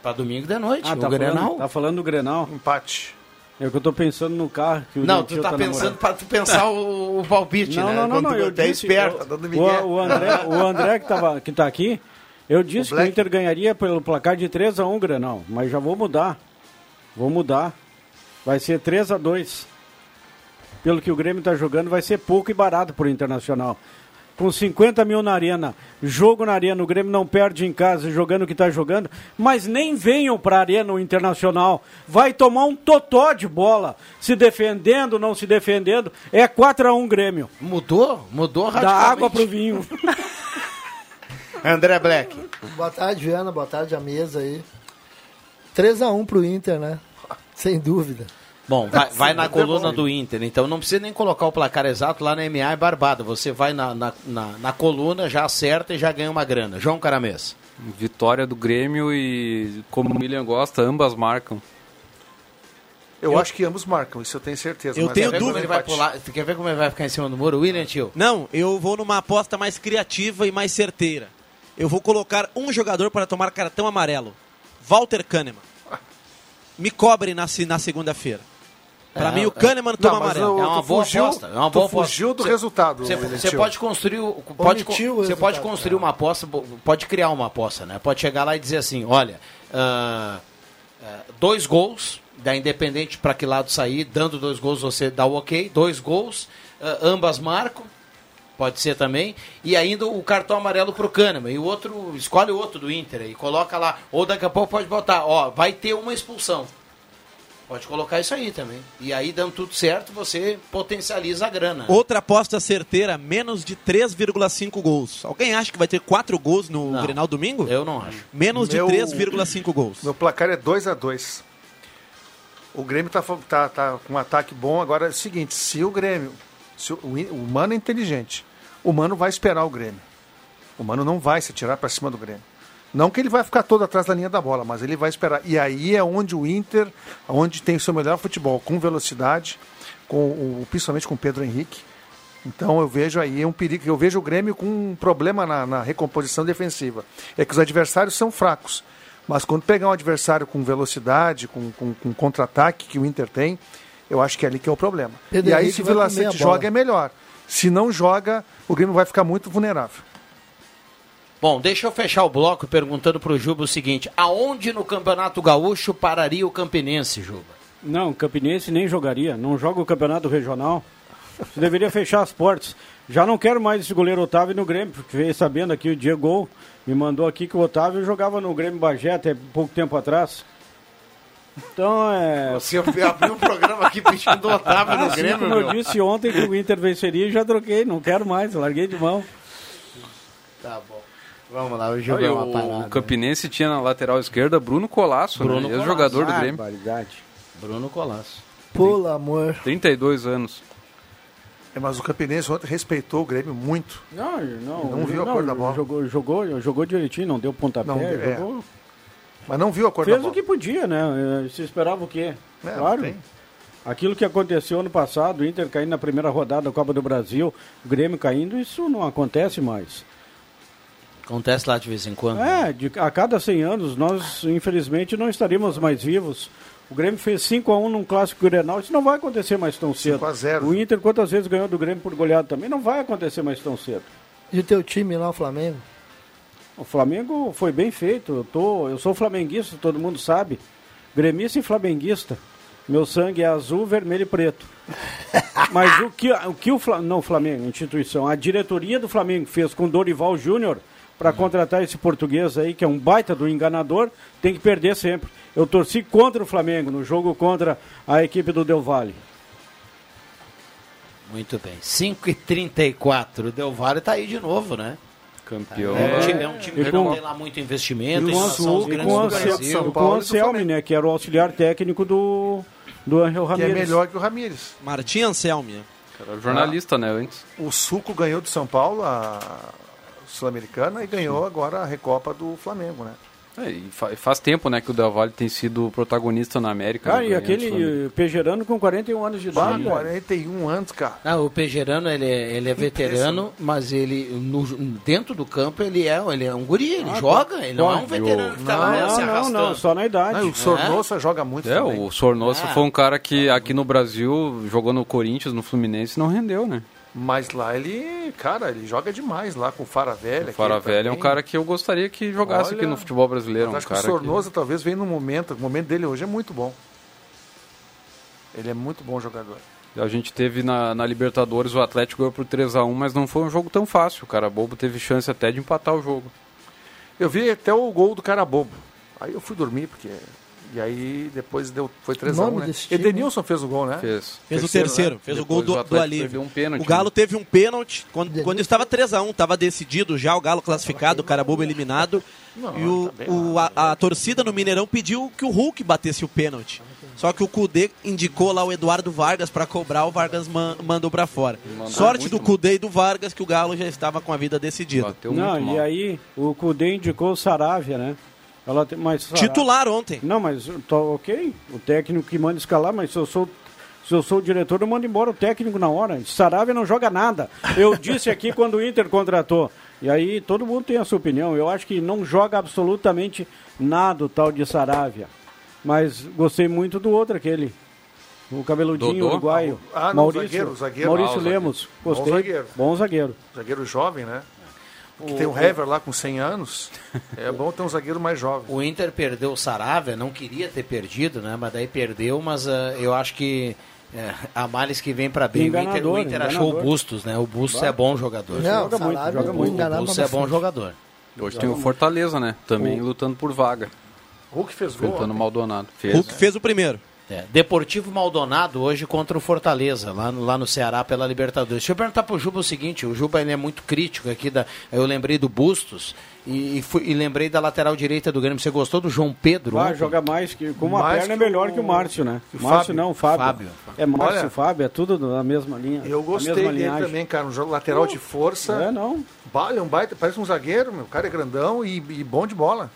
Speaker 1: Para domingo da noite,
Speaker 7: Ah,
Speaker 1: o
Speaker 7: tá
Speaker 1: Grenal.
Speaker 7: falando, tá falando do Grenal?
Speaker 9: Empate.
Speaker 7: É o que eu tô pensando no carro. Que o
Speaker 1: Não, tu tá, pensando
Speaker 7: namorando.
Speaker 1: para tu pensar o, o palpite,
Speaker 7: Não,
Speaker 1: né?
Speaker 7: não, não,
Speaker 1: Quando
Speaker 7: não,
Speaker 1: tu
Speaker 7: eu
Speaker 1: é
Speaker 7: disse,
Speaker 1: esperto.
Speaker 9: Tá dando
Speaker 7: O, o André, o André que, tava, que tá aqui, eu disse que o. Inter ganharia pelo placar de 3x1 Grenal, mas já vou mudar. Vou mudar. Vai ser 3x2. Pelo que o Grêmio tá jogando, vai ser pouco e barato pro Internacional. Com 50 mil na arena, jogo na arena, o Grêmio não perde em casa jogando o que tá jogando, mas nem venham pra arena o Internacional. Vai tomar um totó de bola, se defendendo, não se defendendo. É 4x1 Grêmio.
Speaker 1: Mudou? Mudou radicalmente.
Speaker 7: água pro vinho.
Speaker 1: André Black.
Speaker 12: Boa tarde, Viana. Boa tarde, a mesa aí. 3x1 pro Inter, né? Sem dúvida.
Speaker 1: Bom, vai, vai na
Speaker 9: Sim,
Speaker 1: coluna do Inter, então não precisa nem colocar o placar exato lá na MA é barbado. Você vai na, na, na, na coluna, já acerta e já ganha uma grana. João Caramês.
Speaker 8: Vitória do Grêmio e, como o William gosta, ambas marcam.
Speaker 9: Eu, acho que ambos marcam, isso eu tenho certeza.
Speaker 6: Eu
Speaker 9: mas
Speaker 6: tenho
Speaker 9: é
Speaker 1: Quer ver como
Speaker 6: dúvida.
Speaker 1: ele vai pular? Quer ver como ele vai ficar em cima do muro? William Tio.
Speaker 6: Não, eu vou numa aposta mais criativa e mais certeira. Eu vou colocar um jogador para tomar cartão amarelo. Walter Kahneman. Me cobre na, na segunda-feira. Para
Speaker 1: É,
Speaker 6: mim, o
Speaker 1: é.
Speaker 6: Kahneman
Speaker 9: Não,
Speaker 6: toma
Speaker 9: mas
Speaker 6: amarelo.
Speaker 9: o-
Speaker 1: É uma boa
Speaker 9: fugiu-
Speaker 1: aposta. É uma boa aposta.
Speaker 9: fugiu do
Speaker 1: Você-
Speaker 9: resultado,
Speaker 1: Você, pode construir, o- pode,
Speaker 12: Omitiu o
Speaker 1: você pode construir uma aposta, pode criar uma aposta, né? Pode chegar lá e dizer assim, olha, ah, ah, dois gols da Independente para que lado sair, dando dois gols você dá o ok, dois gols, ah, ambas marcam, pode ser também, e ainda o cartão amarelo pro Kahneman, e o outro, escolhe o outro do Inter e coloca lá, ou daqui a pouco pode botar, ó, vai ter uma expulsão. Pode colocar isso aí também. E aí, dando tudo certo, você potencializa a grana.
Speaker 6: Outra aposta certeira, menos de 3,5 gols. Alguém acha que vai ter 4 gols no
Speaker 1: Não.
Speaker 6: Grenal domingo?
Speaker 1: Eu não acho.
Speaker 6: Menos de
Speaker 9: Meu-
Speaker 6: 3,5 gols.
Speaker 9: Meu placar é 2 a 2 O Grêmio tá, tá, tá com um ataque bom. Agora é o seguinte: se o Grêmio. Se o, o Mano é inteligente. O Mano vai esperar o Grêmio. O Mano não vai se tirar para cima do Grêmio. Não que ele vai ficar todo atrás da linha da bola, mas ele vai esperar. E aí é onde o Inter, onde tem o seu melhor futebol, com velocidade, com o, principalmente com o Pedro Henrique. Então eu vejo aí um perigo. Eu vejo o Grêmio com um problema na, na recomposição defensiva. É que os adversários são fracos. Mas quando pegar um adversário com velocidade, com, com, com contra-ataque que o Inter tem, eu acho que é ali que é o problema.
Speaker 12: Pedro
Speaker 9: e aí,
Speaker 12: Henrique
Speaker 9: se o Vila joga, é melhor. Se não joga, o Grêmio vai ficar muito vulnerável.
Speaker 1: Bom, deixa eu fechar o bloco perguntando pro Juba o seguinte: aonde no Campeonato Gaúcho pararia o Campinense, Juba?
Speaker 7: Não, o Campinense nem jogaria. Não joga o campeonato regional. Você deveria fechar as portas. Já não quero mais esse goleiro Otávio no Grêmio, porque veio sabendo aqui o Diego me mandou aqui que o Otávio jogava no Grêmio Bagé até pouco tempo atrás. Então é.
Speaker 1: Você abriu um programa aqui pedindo o Otávio no
Speaker 7: Assim
Speaker 1: Grêmio,
Speaker 7: como eu
Speaker 1: meu.
Speaker 7: disse ontem que o Inter venceria, já troquei, não quero mais, larguei de mão.
Speaker 1: Tá bom. Vamos lá, o jogo é uma
Speaker 8: o,
Speaker 1: parada.
Speaker 8: o Campinense tinha na lateral esquerda Bruno Colasso,
Speaker 1: Bruno
Speaker 8: né? Ex-jogador do Grêmio.
Speaker 1: Bruno Colasso.
Speaker 12: Pelo amor.
Speaker 8: 32 anos.
Speaker 9: É, mas o Campinense ontem respeitou o Grêmio muito.
Speaker 7: Não, não,
Speaker 9: Não viu a cor da bola.
Speaker 7: Jogou, jogou, jogou direitinho, não deu pontapé,
Speaker 9: Não, é.
Speaker 7: jogou.
Speaker 9: Mas não viu a cor
Speaker 7: Fez
Speaker 9: da bola.
Speaker 7: o que podia, né? Se esperava o quê?
Speaker 9: É,
Speaker 7: claro. Aquilo que aconteceu ano passado, o Inter caindo na primeira rodada da Copa do Brasil, o Grêmio caindo, isso não acontece mais.
Speaker 1: Acontece lá de vez em quando.
Speaker 7: É, de, a cada 100 anos nós, infelizmente, não estaríamos mais vivos. O Grêmio fez 5x1 num clássico Grenal, isso não vai acontecer mais tão cedo.
Speaker 9: 5 a 0.
Speaker 7: O Inter quantas vezes ganhou do Grêmio por goleada também, não vai acontecer mais tão cedo.
Speaker 12: E o teu time lá, o Flamengo?
Speaker 7: O Flamengo foi bem feito. Eu, tô, eu sou flamenguista, todo mundo sabe. Gremista e flamenguista. Meu sangue é azul, vermelho e preto. Mas o que o, que o Fla- não o Flamengo, instituição, a diretoria do Flamengo fez com Dorival Júnior para contratar esse português aí, que é um baita do enganador, tem que perder sempre. Eu torci contra o Flamengo no jogo contra a equipe do Del Valle.
Speaker 1: Muito bem. 5 e 34 O Del Valle tá aí de novo, né?
Speaker 8: Campeão.
Speaker 1: É, um time, é um time que
Speaker 7: com-
Speaker 1: não tem lá muito investimento,
Speaker 7: E com,
Speaker 1: aos
Speaker 7: e com, o com o Anselmi, né, que era o auxiliar técnico do, do Angel
Speaker 9: Que é
Speaker 7: Ramírez.
Speaker 9: melhor que o Ramires.
Speaker 6: Martim Anselmi.
Speaker 8: Era jornalista, né, antes.
Speaker 9: O Suco ganhou do São Paulo a Sul-Americana e ganhou agora a Recopa do Flamengo, né?
Speaker 8: É, e fa- faz tempo, né, que o Del Valle tem sido protagonista na América.
Speaker 7: Cara,
Speaker 8: né,
Speaker 7: e aquele Pejerano com 41 anos de idade.
Speaker 9: 41 anos, cara.
Speaker 1: Ah, o Pejerano, ele é, ele é veterano, mas ele, no- dentro do campo, ele é, ele é um guri, ele
Speaker 7: Ah,
Speaker 1: joga, ele não é um veterano que tá lá
Speaker 7: Não,
Speaker 1: se
Speaker 7: não,
Speaker 1: arrastando.
Speaker 7: não, só na idade.
Speaker 9: Não, o Sornosa joga muito
Speaker 8: É,
Speaker 9: também.
Speaker 8: o Sornosa
Speaker 1: Ah.
Speaker 8: foi um cara que aqui no Brasil jogou no Corinthians, no Fluminense, não rendeu, né?
Speaker 9: Mas lá ele, cara, ele joga demais lá com o Faravelli.
Speaker 8: O Faravelli é um cara que eu gostaria que jogasse
Speaker 9: Olha,
Speaker 8: aqui no futebol brasileiro. Um
Speaker 9: acho que o Sornosa talvez venha no momento, o momento dele hoje é muito bom. Ele é muito bom jogador.
Speaker 8: que a gente teve na, na Libertadores, o Atlético ganhou por 3x1, mas não foi um jogo tão fácil. O cara bobo teve chance até de empatar o jogo.
Speaker 9: Eu vi até o gol do cara bobo. Aí eu fui dormir, porque. E aí depois deu, foi 3x1.
Speaker 12: Nome
Speaker 9: Né? Edenilson fez o gol, né?
Speaker 8: Fez.
Speaker 6: Fez o
Speaker 9: Terceiro, né?
Speaker 6: fez o
Speaker 8: Depois
Speaker 6: gol do,
Speaker 8: o
Speaker 6: do alívio.
Speaker 8: um pênalti,
Speaker 6: o Galo
Speaker 8: né?
Speaker 6: teve um pênalti quando, quando estava 3x1, estava decidido já, o Galo classificado, o Carabobo eliminado.
Speaker 9: Não,
Speaker 6: e o,
Speaker 9: tá
Speaker 6: o- a, a torcida no Mineirão pediu que o Hulk batesse o pênalti. Só que o Cudê indicou lá o Eduardo Vargas para cobrar, o Vargas man- mandou para fora.
Speaker 8: Mandou
Speaker 6: Sorte do
Speaker 8: mal.
Speaker 6: Cudê e do Vargas que o Galo já estava com a vida decidida.
Speaker 8: Bateu
Speaker 7: Não,
Speaker 8: muito
Speaker 7: e
Speaker 8: mal.
Speaker 7: aí o Cudê indicou o Saravia, né? Ela tem, mas
Speaker 6: Titular ontem.
Speaker 7: Não, mas tô ok. O técnico que manda escalar, mas se eu sou se eu sou o diretor, eu mando embora o técnico na hora. Saravia não joga nada. Eu disse aqui quando o Inter contratou. E aí todo mundo tem a sua opinião. Eu acho que não joga absolutamente nada o tal de Saravia. Mas gostei muito do outro, aquele. O cabeludinho
Speaker 8: Dodô?
Speaker 7: uruguaio.
Speaker 9: Ah, não,
Speaker 7: Maurício,
Speaker 9: zagueiro, zagueiro.
Speaker 7: Maurício
Speaker 8: Ah, o zagueiro.
Speaker 7: Lemos.
Speaker 9: Bom
Speaker 7: Gostei.
Speaker 9: zagueiro.
Speaker 7: Bom zagueiro.
Speaker 9: Zagueiro jovem, né? Que tem o Hever lá com 100 anos. É bom ter um zagueiro mais jovem.
Speaker 1: O Inter perdeu o Saravia, não queria ter perdido, né? Mas daí perdeu, mas ah, eu acho que é, a males que vem pra bem. O Inter, o Inter achou o. Bustos, né? O Bustos é bom jogador.
Speaker 12: Não,
Speaker 7: joga muito, joga
Speaker 12: o
Speaker 7: muito.
Speaker 1: o Bustos é bom jogador.
Speaker 8: Hoje tem o Fortaleza, né? Também lutando por vaga.
Speaker 9: Hulk fez gol.
Speaker 8: Enfrentando o Maldonado. Fez.
Speaker 6: Hulk fez o primeiro.
Speaker 1: É, Deportivo Maldonado hoje contra o Fortaleza, lá no, lá no Ceará pela Libertadores. Deixa eu perguntar pro Juba o seguinte, o Juba ele é muito crítico aqui, da, eu lembrei do Bustos e, e fui- e lembrei da lateral direita do Grêmio. Você gostou do João Pedro? Ontem?
Speaker 7: joga mais que com uma
Speaker 9: Mais
Speaker 7: perna é
Speaker 9: que
Speaker 7: melhor
Speaker 9: o-
Speaker 7: que o Márcio, né?
Speaker 9: o
Speaker 7: Márcio
Speaker 9: Fábio.
Speaker 7: não, o Fábio.
Speaker 1: Fábio.
Speaker 7: É Márcio
Speaker 9: Olha,
Speaker 7: Fábio, é tudo na mesma linha.
Speaker 9: Eu gostei dele
Speaker 7: linhagem.
Speaker 9: também, cara. Um jogo lateral de força.
Speaker 7: É, não.
Speaker 9: Ba- é um baita, parece um zagueiro, meu. O cara é grandão e, e bom de bola.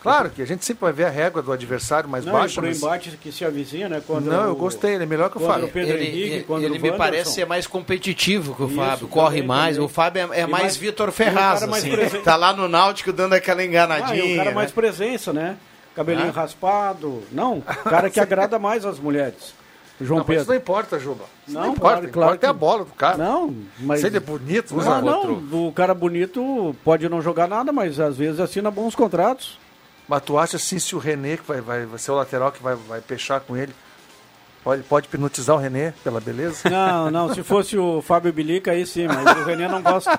Speaker 9: Claro que a gente sempre vai ver a régua do adversário mais
Speaker 7: Não,
Speaker 9: baixa,
Speaker 7: pro
Speaker 9: mas...
Speaker 7: embate que se avizinha, né? Contra
Speaker 9: Não, eu gostei, ele é melhor que o Fábio.
Speaker 7: o Pedro
Speaker 1: Ele,
Speaker 7: Henrique,
Speaker 1: ele-
Speaker 7: contra
Speaker 1: ele
Speaker 7: o
Speaker 1: me parece ser mais competitivo que o
Speaker 7: Isso,
Speaker 1: Fábio,
Speaker 7: também,
Speaker 1: corre mais.
Speaker 7: também.
Speaker 1: O Fábio é, é mais
Speaker 7: mais-
Speaker 1: Vitor Ferraz,
Speaker 7: cara mais
Speaker 1: assim.
Speaker 7: presente.
Speaker 1: tá lá no Náutico dando aquela
Speaker 7: Ah,
Speaker 1: enganadinha.
Speaker 7: e o cara
Speaker 1: né?
Speaker 7: mais presença, né? Cabelinho
Speaker 1: Ah.
Speaker 7: raspado. Não, o cara que agrada mais as mulheres. João
Speaker 9: Não, mas isso
Speaker 7: Pedro.
Speaker 9: não importa, Juba. Isso não,
Speaker 7: Não,
Speaker 9: importa.
Speaker 7: claro, claro
Speaker 9: importa é a
Speaker 7: que-
Speaker 9: bola do cara.
Speaker 7: Não, mas.
Speaker 9: Se ele é bonito,
Speaker 7: Não,
Speaker 9: usa
Speaker 7: não,
Speaker 9: outro.
Speaker 7: o cara bonito pode não jogar nada, mas às vezes assina bons contratos.
Speaker 9: Mas tu acha assim se o René, que vai, vai, vai ser o lateral que vai, vai pechar com ele, pode, pode hipnotizar o René pela beleza?
Speaker 7: Não, não, se fosse o Fábio Bilica, aí sim, mas o René não gosta.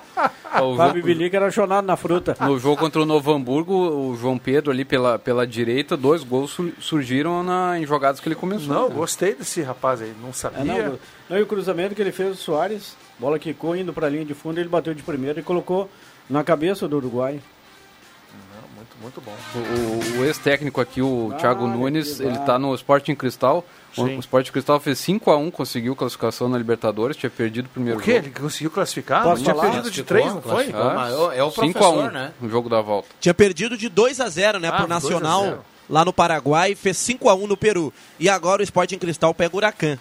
Speaker 8: O
Speaker 7: Fábio Bilica era chonado na fruta.
Speaker 8: No jogo contra o Novo Hamburgo, o João Pedro ali pela, pela direita, dois gols su- surgiram na, em jogadas que ele começou.
Speaker 9: Não,
Speaker 8: né?
Speaker 9: gostei desse rapaz aí, não
Speaker 7: É,
Speaker 9: sabia.
Speaker 7: não, não, e o cruzamento que ele fez, o Soares, bola quicou indo para a linha de fundo, ele bateu de primeira e colocou na cabeça do Uruguai.
Speaker 9: Muito, bom.
Speaker 8: O, o ex-técnico aqui, o Thiago
Speaker 9: Olha
Speaker 8: Nunes, ele
Speaker 9: vai.
Speaker 8: tá no Sporting Cristal. O,
Speaker 9: Sim.
Speaker 8: o Sporting Cristal fez 5x1, conseguiu classificação na Libertadores, tinha perdido o primeiro
Speaker 9: O quê?
Speaker 8: jogo.
Speaker 9: Ele conseguiu classificar?
Speaker 8: Posso
Speaker 9: tinha
Speaker 8: falar?
Speaker 9: perdido de
Speaker 8: Classificou,
Speaker 9: três, não foi?
Speaker 8: mas é o
Speaker 6: 5
Speaker 8: professor,
Speaker 6: a 1,
Speaker 8: né? No jogo da volta.
Speaker 6: Tinha perdido de 2 a 0 né,
Speaker 8: Ah,
Speaker 6: pro
Speaker 8: 2 a
Speaker 6: Nacional
Speaker 8: 0.
Speaker 6: lá no Paraguai, fez 5 a 1 no Peru. E agora o Sporting Cristal pega o Huracan.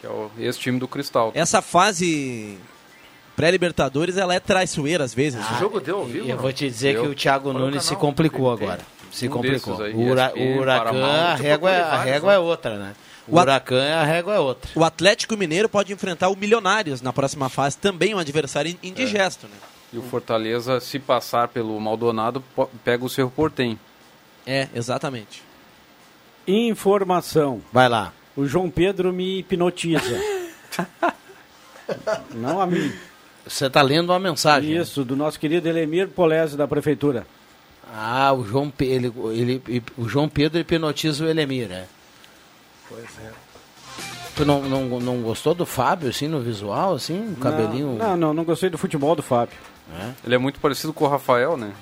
Speaker 8: Que é o ex-time do Cristal.
Speaker 6: Essa fase pré-Libertadores, ela é traiçoeira às vezes.
Speaker 1: Ah,
Speaker 6: né?
Speaker 9: jogo deu ao vivo,
Speaker 1: Eu
Speaker 9: não?
Speaker 1: vou te dizer
Speaker 6: Deu.
Speaker 1: que o Thiago
Speaker 6: Qual é o
Speaker 1: Nunes se complicou
Speaker 6: Tem.
Speaker 1: agora. Se
Speaker 8: Um
Speaker 1: complicou.
Speaker 8: aí,
Speaker 1: o o Huracan,
Speaker 8: Paramount.
Speaker 1: a régua, é- a régua é outra, né? O
Speaker 6: O
Speaker 1: Huracan, a régua é outra.
Speaker 6: O Atlético Mineiro pode enfrentar o Milionários na próxima fase, também um adversário indigesto. Né?
Speaker 8: E o Fortaleza, se passar pelo Maldonado, pega o Cerro Portem.
Speaker 6: É, exatamente.
Speaker 7: Informação.
Speaker 1: Vai lá.
Speaker 7: O João Pedro me hipnotiza. Não a mim.
Speaker 1: Você está lendo uma mensagem. né?
Speaker 7: Isso, do nosso querido Elemir Polese, da Prefeitura.
Speaker 1: Ah, o João, ele, ele, o João Pedro hipnotiza o Elemir, né?
Speaker 9: Pois é.
Speaker 1: Tu não, não, não gostou do Fábio, assim, no visual, assim? O cabelinho...
Speaker 7: Não, não, não gostei do futebol do Fábio.
Speaker 8: Ele é muito parecido com o Rafael, né?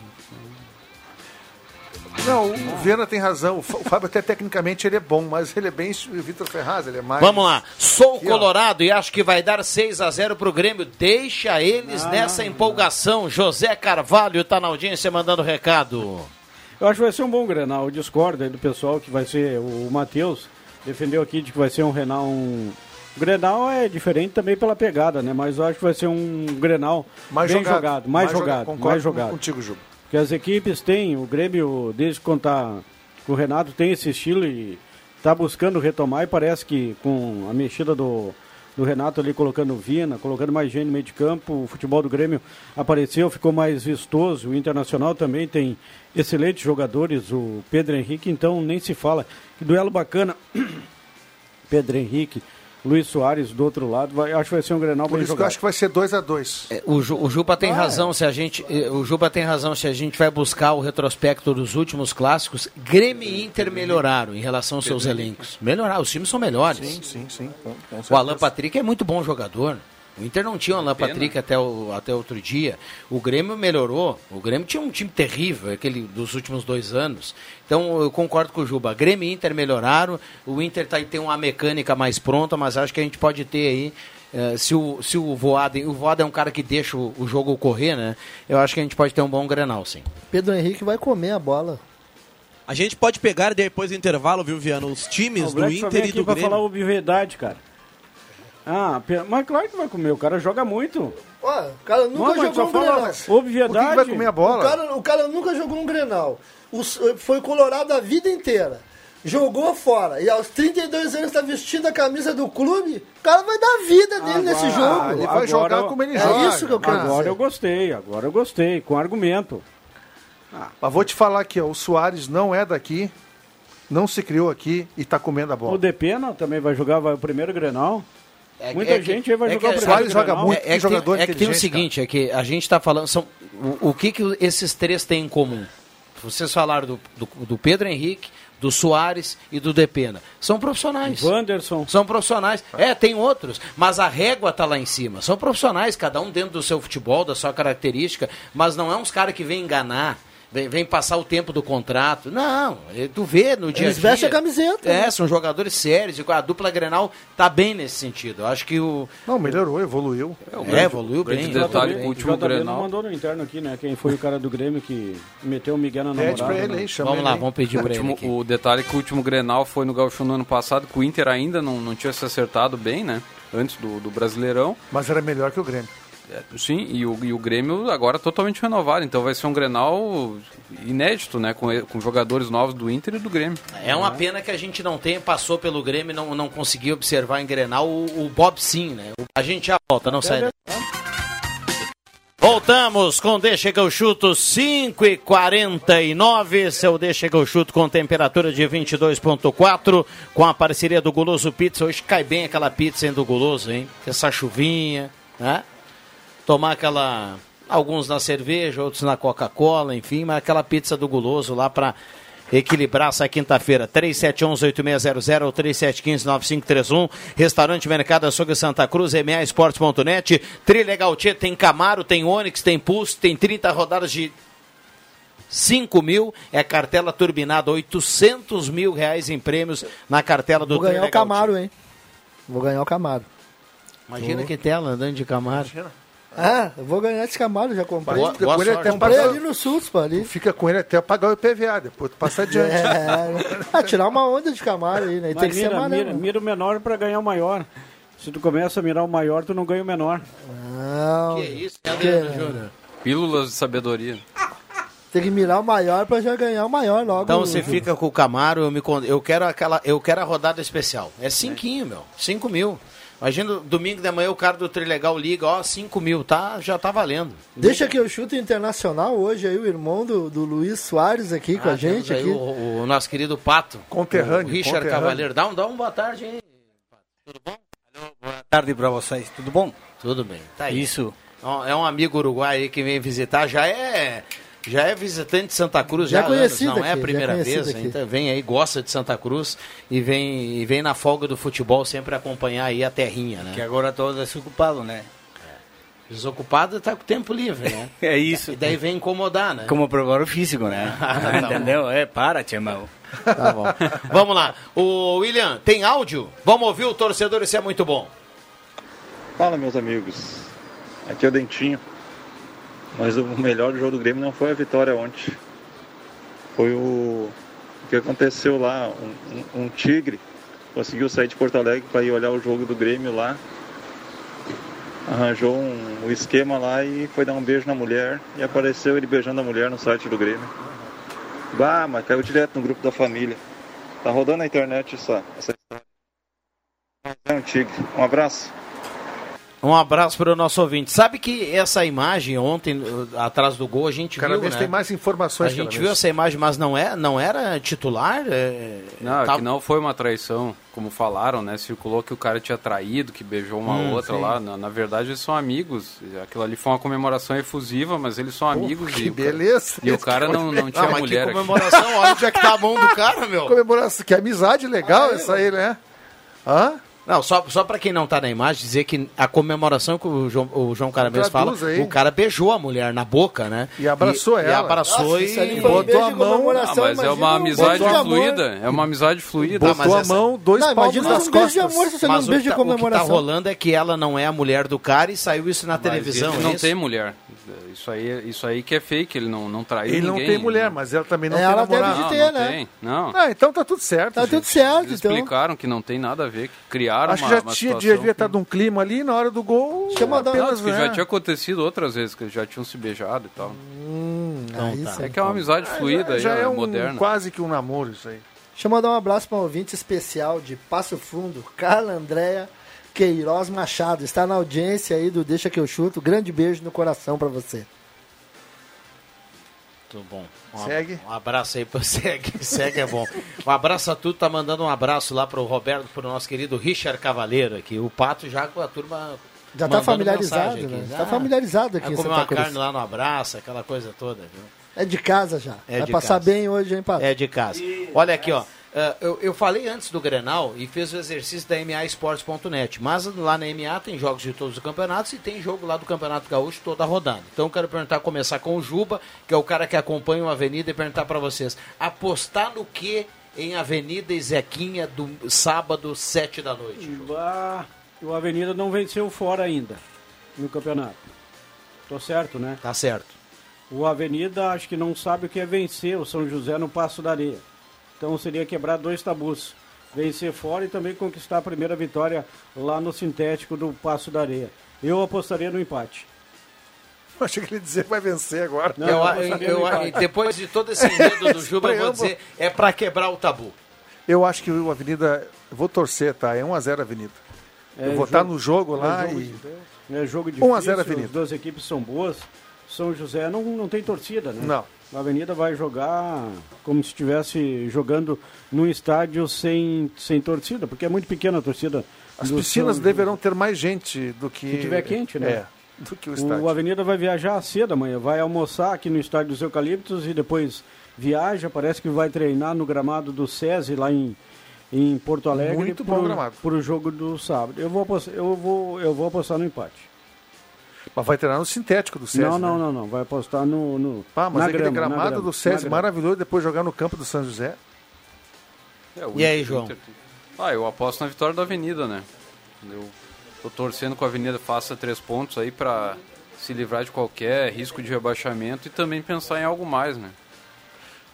Speaker 9: Não, o Viana tem razão. O Fá- o Fábio até tecnicamente ele é bom, mas ele é bem o Vitor Ferraz, ele é mais...
Speaker 1: Vamos lá. Sou
Speaker 9: Aqui, ó.
Speaker 1: colorado e acho que vai dar 6 a 0 pro Grêmio. Deixa eles
Speaker 7: Ah.
Speaker 1: nessa empolgação. José Carvalho tá na audiência mandando recado.
Speaker 7: Eu acho que vai ser um bom Grenal. Eu discordo aí do pessoal que vai ser o Matheus. Defendeu aqui de que vai ser um Renal. Um... O Grenal é diferente também pela pegada, né? Mas eu acho que vai ser um Grenal
Speaker 9: Mais
Speaker 7: bem
Speaker 9: jogado.
Speaker 7: jogado, mais,
Speaker 9: Mais jogado.
Speaker 7: jogado,
Speaker 9: Concordo
Speaker 7: mais jogado.
Speaker 9: contigo, Juba.
Speaker 7: Porque as equipes têm, o Grêmio, desde que tá com o Renato, tem esse estilo e está buscando retomar e parece que com a mexida do, do Renato ali colocando Vina, colocando mais gente no meio de campo, o futebol do Grêmio apareceu, ficou mais vistoso. O Internacional também tem excelentes jogadores, o Pedro Henrique, então nem se fala. Que duelo bacana. Pedro Henrique, Luiz Soares do outro lado, vai, acho que vai ser um Grenal
Speaker 9: Por
Speaker 7: bem
Speaker 9: isso que eu acho que vai ser 2x2.
Speaker 1: É, O, Ju- o Juba tem
Speaker 9: Ah,
Speaker 1: razão se a gente eh, o Juba tem razão se a gente vai buscar o retrospecto dos últimos clássicos. Grêmio e Inter melhoraram em relação aos seus elencos. Melhoraram, os times são melhores.
Speaker 9: Sim, sim, sim. com- com
Speaker 1: O. Alan Patrick é muito bom jogador. O Inter não tinha o Alan Patrick até, o, até outro dia. O Grêmio melhorou. O Grêmio tinha um time terrível, aquele dos últimos dois anos. Então eu concordo com o Juba. Grêmio e Inter melhoraram. O Inter tá, tem uma mecânica mais pronta, mas acho que a gente pode ter aí. eh, se o, se o Voaden. O Voaden é um cara que deixa o, o jogo correr, né? Eu acho que a gente pode ter um bom grenal, sim.
Speaker 12: Pedro Henrique vai comer a bola.
Speaker 6: A gente pode pegar depois do intervalo, viu, Viano? Os times
Speaker 7: O
Speaker 6: do Inter e
Speaker 7: aqui
Speaker 6: do
Speaker 7: pra
Speaker 6: Grêmio.
Speaker 7: falar obviedade, cara. Ah, mas claro que vai comer, o cara joga muito.
Speaker 12: Ó, o cara nunca jogou um Grenal.
Speaker 7: obviedade.
Speaker 9: Por que que vai comer a bola?
Speaker 12: O cara, o cara nunca jogou um Grenal. Os- foi colorado a vida inteira. Jogou fora. E aos 32 anos está vestindo a camisa do clube. O cara vai dar vida dele nesse jogo.
Speaker 9: ele vai jogar como ele
Speaker 12: é
Speaker 9: joga.
Speaker 12: isso que eu quero
Speaker 7: Agora
Speaker 12: dizer.
Speaker 7: eu gostei, agora eu gostei, com argumento.
Speaker 9: Mas vou te falar aqui, ó, o Soares não é daqui, não se criou aqui e tá comendo a
Speaker 7: O
Speaker 9: bola.
Speaker 7: Depena também vai jogar vai, o primeiro Grenal. Muita
Speaker 1: é que-
Speaker 7: gente aí vai
Speaker 1: é
Speaker 7: jogar
Speaker 1: que-
Speaker 7: o primeiro
Speaker 9: Soares joga
Speaker 7: Grenal.
Speaker 9: muito.
Speaker 1: É,
Speaker 9: que
Speaker 1: é que,
Speaker 9: jogador
Speaker 1: tem, é que tem o seguinte, é que a gente está falando. São, o, o que, que esses três têm em comum? Vocês falaram do, do, do Pedro Henrique, do Soares e do Depena. São profissionais.
Speaker 7: Wanderson.
Speaker 1: São profissionais. É, tem outros, mas a régua tá lá em cima. São profissionais, cada um dentro do seu futebol, da sua característica, mas não é uns caras que vêm enganar. Vem, vem passar o tempo do contrato. Não, eh, tu vê no dia a
Speaker 12: Eles
Speaker 1: dia.
Speaker 12: vestem a camiseta.
Speaker 1: É,
Speaker 12: né?
Speaker 1: são jogadores sérios. e A dupla Grenal tá bem nesse sentido. Eu acho que o.
Speaker 9: Não, melhorou, evoluiu.
Speaker 1: É, evoluiu
Speaker 8: grande
Speaker 1: bem.
Speaker 8: detalhe o
Speaker 1: bem.
Speaker 8: último
Speaker 7: não
Speaker 8: Grenal.
Speaker 7: mandou no interno aqui, né? Quem foi o cara do Grêmio que meteu o Miguel na namorada.
Speaker 9: Pede pra ele
Speaker 7: né?
Speaker 9: aí, chama
Speaker 1: Vamos
Speaker 9: ele
Speaker 1: lá,
Speaker 9: aí.
Speaker 1: vamos pedir
Speaker 8: O,
Speaker 1: pra ele
Speaker 8: último-
Speaker 1: aqui.
Speaker 8: o detalhe é que o último Grenal foi no Gauchão no ano passado, que o Inter ainda não, não tinha se acertado bem, né? Antes do, do Brasileirão.
Speaker 9: Mas era melhor que o Grêmio.
Speaker 8: É, Sim, e o, e o Grêmio agora totalmente renovado. Então vai ser um Grenal inédito, né? Com, com jogadores novos do Inter e do Grêmio.
Speaker 1: É uma pena que a gente não tenha, passou pelo Grêmio e não, não conseguiu observar em Grenal o, o Bob Sim, né? A gente já volta, não sai daí. Voltamos com Deixa que eu chuto 5 e 49 Seu Deixa que eu chuto com temperatura de 22.4 com a parceria do Guloso Pizza. Hoje cai bem aquela pizza hein, do Guloso, hein? Essa chuvinha, né? Tomar aquela. Alguns na cerveja, outros na Coca-Cola, enfim, mas aquela pizza do Guloso lá pra equilibrar essa quinta-feira. 3711-8600 ou 3715-9531. Restaurante Mercado Açougue Santa Cruz, MA Esportes.net. Trilegal Tchê, tem Camaro, tem Onix, tem Pulse, tem 30 rodadas de 5 mil, é cartela turbinada, 800 mil reais em prêmios na cartela do
Speaker 12: Vou ganhar o Camaro, hein? Vou ganhar o Camaro.
Speaker 1: Imagina
Speaker 12: Vou.
Speaker 1: que tela andando de Camaro.
Speaker 12: Ah, eu vou ganhar esse Camaro, já comprei.
Speaker 1: Boa- boa
Speaker 9: Ele até
Speaker 12: Comprei
Speaker 9: paga-
Speaker 12: ali no SUSPA ali.
Speaker 9: Fica com ele até pagar o IPVA, depois tu passa adiante.
Speaker 12: É, ah, tirar uma onda de Camaro aí, né? Tem
Speaker 7: Mas
Speaker 12: que ser
Speaker 7: mira,
Speaker 12: amarelo.
Speaker 7: mira, mira o menor para ganhar o maior. Se tu começa a mirar o maior, tu não ganha o menor.
Speaker 12: Não.
Speaker 1: Que isso,
Speaker 12: Que-
Speaker 1: Adriano Júnior?
Speaker 8: Pílulas de sabedoria.
Speaker 12: Tem que mirar o maior pra já ganhar o maior logo.
Speaker 1: Então você fica com o Camaro, eu, me, eu, quero aquela, eu quero a rodada especial. É cinquinho, meu. Cinco mil. Imagina, domingo de manhã o cara do Trilegal liga, ó, cinco mil, tá, já tá valendo.
Speaker 12: Deixa que eu chuto internacional hoje aí, o irmão do, do Luiz Soares aqui com a
Speaker 1: Ah,
Speaker 12: gente. Aqui.
Speaker 1: O, o nosso querido Pato.
Speaker 9: Conterrâneo,
Speaker 1: O Richard
Speaker 9: conterrâneo.
Speaker 1: Cavaleiro. Dá um, dá um boa tarde aí.
Speaker 13: Boa tarde para vocês, tudo bom?
Speaker 1: Tudo bem. Tá aí.
Speaker 13: Isso.
Speaker 1: É um amigo uruguai aí que vem visitar, já é já é visitante de Santa Cruz,
Speaker 12: Já
Speaker 1: já, há anos,
Speaker 12: conhecido
Speaker 1: não é a
Speaker 12: aqui,
Speaker 1: primeira
Speaker 12: conhecido
Speaker 1: vez,
Speaker 12: aqui.
Speaker 1: então vem aí, gosta de Santa Cruz e vem e vem na folga do futebol sempre acompanhar aí a terrinha, né?
Speaker 13: Que agora estou desocupado, né?
Speaker 1: Desocupado tá com tempo livre, né?
Speaker 13: É isso.
Speaker 1: E daí vem incomodar, né?
Speaker 13: Como preparo físico, né?
Speaker 1: Tá
Speaker 13: Entendeu? É, para, Tchemão.
Speaker 1: Tá bom. Vamos lá. O William, tem áudio? Vamos ouvir o torcedor, isso é muito bom.
Speaker 14: Fala, meus amigos. Aqui é o Dentinho. Mas o melhor jogo do Grêmio não foi a vitória ontem. Foi o, o que aconteceu lá. Um, um- um tigre conseguiu sair de Porto Alegre para ir olhar o jogo do Grêmio lá. Arranjou um, um esquema lá e foi dar um beijo na mulher. E apareceu ele beijando a mulher no site do Grêmio. Bah, mas caiu direto no grupo da família. Tá rodando na internet essa, essa É um tigre. Um abraço.
Speaker 1: Um abraço para o nosso ouvinte. Sabe que essa imagem ontem, uh, atrás do gol, a gente
Speaker 9: Cada
Speaker 1: viu,
Speaker 9: vez
Speaker 1: né?
Speaker 9: tem mais informações.
Speaker 1: A
Speaker 9: cada
Speaker 1: gente
Speaker 9: vez.
Speaker 1: viu essa imagem, mas não, é, não era titular? É,
Speaker 8: Não, é
Speaker 1: tá-
Speaker 8: que não foi uma traição, como falaram, né? Circulou que o cara tinha traído, que beijou uma
Speaker 1: Hum,
Speaker 8: outra
Speaker 1: sim.
Speaker 8: lá. Na, na verdade, eles são amigos. Aquilo ali foi uma comemoração efusiva, mas eles são amigos.
Speaker 9: que
Speaker 8: e o cara-
Speaker 9: beleza.
Speaker 8: E o cara não, não tinha
Speaker 1: Ah, mas
Speaker 8: mulher
Speaker 1: que
Speaker 8: aqui.
Speaker 1: comemoração, olha onde é que tá a mão do cara, meu.
Speaker 9: Comemoração, que amizade legal essa aí, né? Hã?
Speaker 1: Não, só, só para quem não tá na imagem, dizer que a comemoração que o João, o João Caramês fala,
Speaker 9: aí.
Speaker 1: o cara beijou a mulher na boca, né?
Speaker 9: E abraçou
Speaker 1: E
Speaker 9: ela.
Speaker 1: abraçou
Speaker 12: Nossa,
Speaker 1: e
Speaker 12: um
Speaker 9: botou a mão.
Speaker 8: Ah,
Speaker 12: comemoração,
Speaker 8: mas é uma
Speaker 12: um
Speaker 8: amizade fluida. É uma amizade fluida.
Speaker 9: Botou
Speaker 1: mas
Speaker 9: a mão, dois
Speaker 12: Não,
Speaker 9: palmos
Speaker 12: imagina
Speaker 9: nas
Speaker 12: um beijo de
Speaker 9: costas.
Speaker 12: amor, se você não
Speaker 1: Mas
Speaker 12: um
Speaker 1: o,
Speaker 12: beijo
Speaker 1: que
Speaker 12: de
Speaker 1: tá, o que tá
Speaker 12: comemoração.
Speaker 1: rolando é que ela não é a mulher do cara e saiu isso na
Speaker 8: Mas
Speaker 1: televisão.
Speaker 8: ele
Speaker 1: é
Speaker 8: não
Speaker 1: isso?
Speaker 8: tem mulher. Isso aí, isso aí que é fake, ele não, não traiu
Speaker 9: Ele não
Speaker 8: ninguém.
Speaker 9: tem mulher, mas ela também não
Speaker 12: Ela
Speaker 9: tem
Speaker 12: deve
Speaker 9: namorado.
Speaker 12: de
Speaker 8: Não,
Speaker 12: ter,
Speaker 8: não
Speaker 12: né?
Speaker 8: tem. Não.
Speaker 9: Ah, então tá tudo certo.
Speaker 12: Tá
Speaker 9: gente.
Speaker 12: tudo certo,
Speaker 8: Eles
Speaker 12: então.
Speaker 8: explicaram que não tem nada a ver, que criaram
Speaker 9: Acho
Speaker 8: uma,
Speaker 9: que já
Speaker 8: uma
Speaker 9: tinha, devia estar de um clima ali na hora do gol.
Speaker 12: Mandar-
Speaker 8: Não,
Speaker 9: apenas,
Speaker 8: que
Speaker 9: né?
Speaker 8: já tinha acontecido outras vezes, que eles já tinham se beijado e tal.
Speaker 12: Hum, aí
Speaker 1: tá.
Speaker 8: É que é uma amizade fluida,
Speaker 9: já, já
Speaker 8: aí,
Speaker 9: é
Speaker 8: ó,
Speaker 9: um,
Speaker 8: moderna.
Speaker 9: quase que um namoro isso aí.
Speaker 12: Deixa eu mandar um abraço para um ouvinte especial de Passo Fundo, Carla Andréa Queiroz Machado. Está na audiência aí do Deixa Que Eu Chuto. Grande beijo no coração para você.
Speaker 1: Tudo bom. Um,
Speaker 9: Segue.
Speaker 1: Um abraço aí pro Segue. Segue é bom. Um abraço a tudo. Tá mandando um abraço lá pro Roberto, pro nosso querido Richard Cavaleiro aqui. O Pato já com a turma.
Speaker 12: Já tá familiarizado, né? Tá familiarizado aqui em
Speaker 1: comer
Speaker 12: Santa
Speaker 1: uma
Speaker 12: Cruz.
Speaker 1: carne lá no abraço, aquela coisa toda, viu?
Speaker 12: É de casa já.
Speaker 1: É
Speaker 12: Vai
Speaker 1: de
Speaker 12: passar
Speaker 1: casa.
Speaker 12: bem hoje, hein, Pato?
Speaker 1: É de casa. Olha aqui, ó. Eh, eu, eu falei antes do Grenal e fez o exercício da MAEsportes.net, mas lá na MA tem jogos de todos os campeonatos e tem jogo lá do Campeonato Gaúcho toda rodando. Então eu quero perguntar, começar com o Juba, que é o cara que acompanha o Avenida, e perguntar para vocês: apostar no que em Avenida e Zequinha do sábado, sete da noite?
Speaker 7: Ah, o Avenida não venceu fora ainda no campeonato. Tô certo, né?
Speaker 1: Tá certo.
Speaker 7: O Avenida acho que não sabe o que é vencer o São José no Passo da Areia. Então seria quebrar dois tabus. Vencer fora e também conquistar a primeira vitória lá no sintético do Passo da Areia. Eu apostaria no empate.
Speaker 9: Achei que ele ia dizer que vai vencer agora.
Speaker 7: Não,
Speaker 1: Eu-
Speaker 7: eu
Speaker 1: eu- eu- depois de todo esse enredo do Juba, eu vou dizer: é para quebrar o tabu.
Speaker 9: Eu acho que o Avenida. Eu vou torcer, tá? É 1x0 Avenida.
Speaker 7: É
Speaker 9: eu vou estar
Speaker 7: jogo-
Speaker 9: no jogo
Speaker 7: é
Speaker 9: lá
Speaker 7: jogo
Speaker 9: e.
Speaker 7: de- É jogo
Speaker 9: 1 a 0
Speaker 7: difícil,
Speaker 9: Avenida.
Speaker 7: as duas equipes são boas. São José não, não tem torcida, né?
Speaker 9: Não.
Speaker 7: A Avenida vai jogar como se estivesse jogando num estádio sem, sem torcida, porque é muito pequena a torcida.
Speaker 9: As piscinas
Speaker 7: São-
Speaker 9: deverão ter mais gente do que.
Speaker 7: Se tiver quente, né?
Speaker 9: É, do que o estádio.
Speaker 7: O Avenida vai viajar cedo amanhã, vai almoçar aqui no estádio dos Eucaliptos e depois viaja, parece que vai treinar no gramado do SESI lá em, em Porto Alegre.
Speaker 9: Muito bom
Speaker 7: pro-
Speaker 9: gramado.
Speaker 7: Pro jogo do sábado. Eu vou apostar, eu vou, eu vou apostar no empate.
Speaker 9: Mas vai treinar no sintético do SESI.
Speaker 7: não,
Speaker 9: né?
Speaker 7: não, não, não. Vai apostar no. no
Speaker 9: Ah, mas
Speaker 7: na
Speaker 9: aquele
Speaker 7: grama, na
Speaker 9: gramado
Speaker 7: grama,
Speaker 9: do SESI
Speaker 7: grama.
Speaker 9: maravilhoso, depois jogar no campo do São José.
Speaker 8: É, o
Speaker 1: E aí,
Speaker 8: Inter-
Speaker 1: João?
Speaker 8: Inter- Ah, eu aposto na vitória da Avenida, né? Eu tô torcendo que a Avenida faça três pontos aí pra se livrar de qualquer risco de rebaixamento e também pensar em algo mais, né?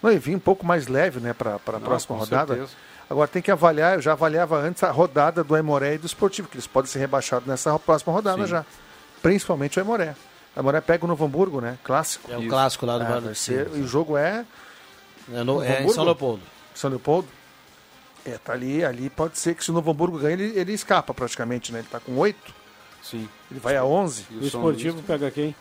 Speaker 9: Não, e vir um pouco mais leve, né, para a
Speaker 8: Não,
Speaker 9: próxima
Speaker 8: com
Speaker 9: rodada.
Speaker 8: certeza.
Speaker 9: Agora tem que avaliar, eu já avaliava antes a rodada do Aimoré e do Esportivo, que eles podem ser rebaixados nessa próxima rodada
Speaker 1: Sim.
Speaker 9: já. Principalmente o Aimoré. O Aimoré pega o Novo Hamburgo, né? Clássico.
Speaker 1: É o clássico lá do
Speaker 9: É,
Speaker 1: Vale
Speaker 9: vai ser-. E o jogo é.
Speaker 1: É, no- é em? São Leopoldo.
Speaker 9: São Leopoldo? É, tá ali, ali pode ser que se o Novo Hamburgo ganha, ele, ele escapa praticamente, né? Ele tá com 8.
Speaker 8: Sim.
Speaker 9: Ele vai a 11.
Speaker 7: O esportivo pega quem?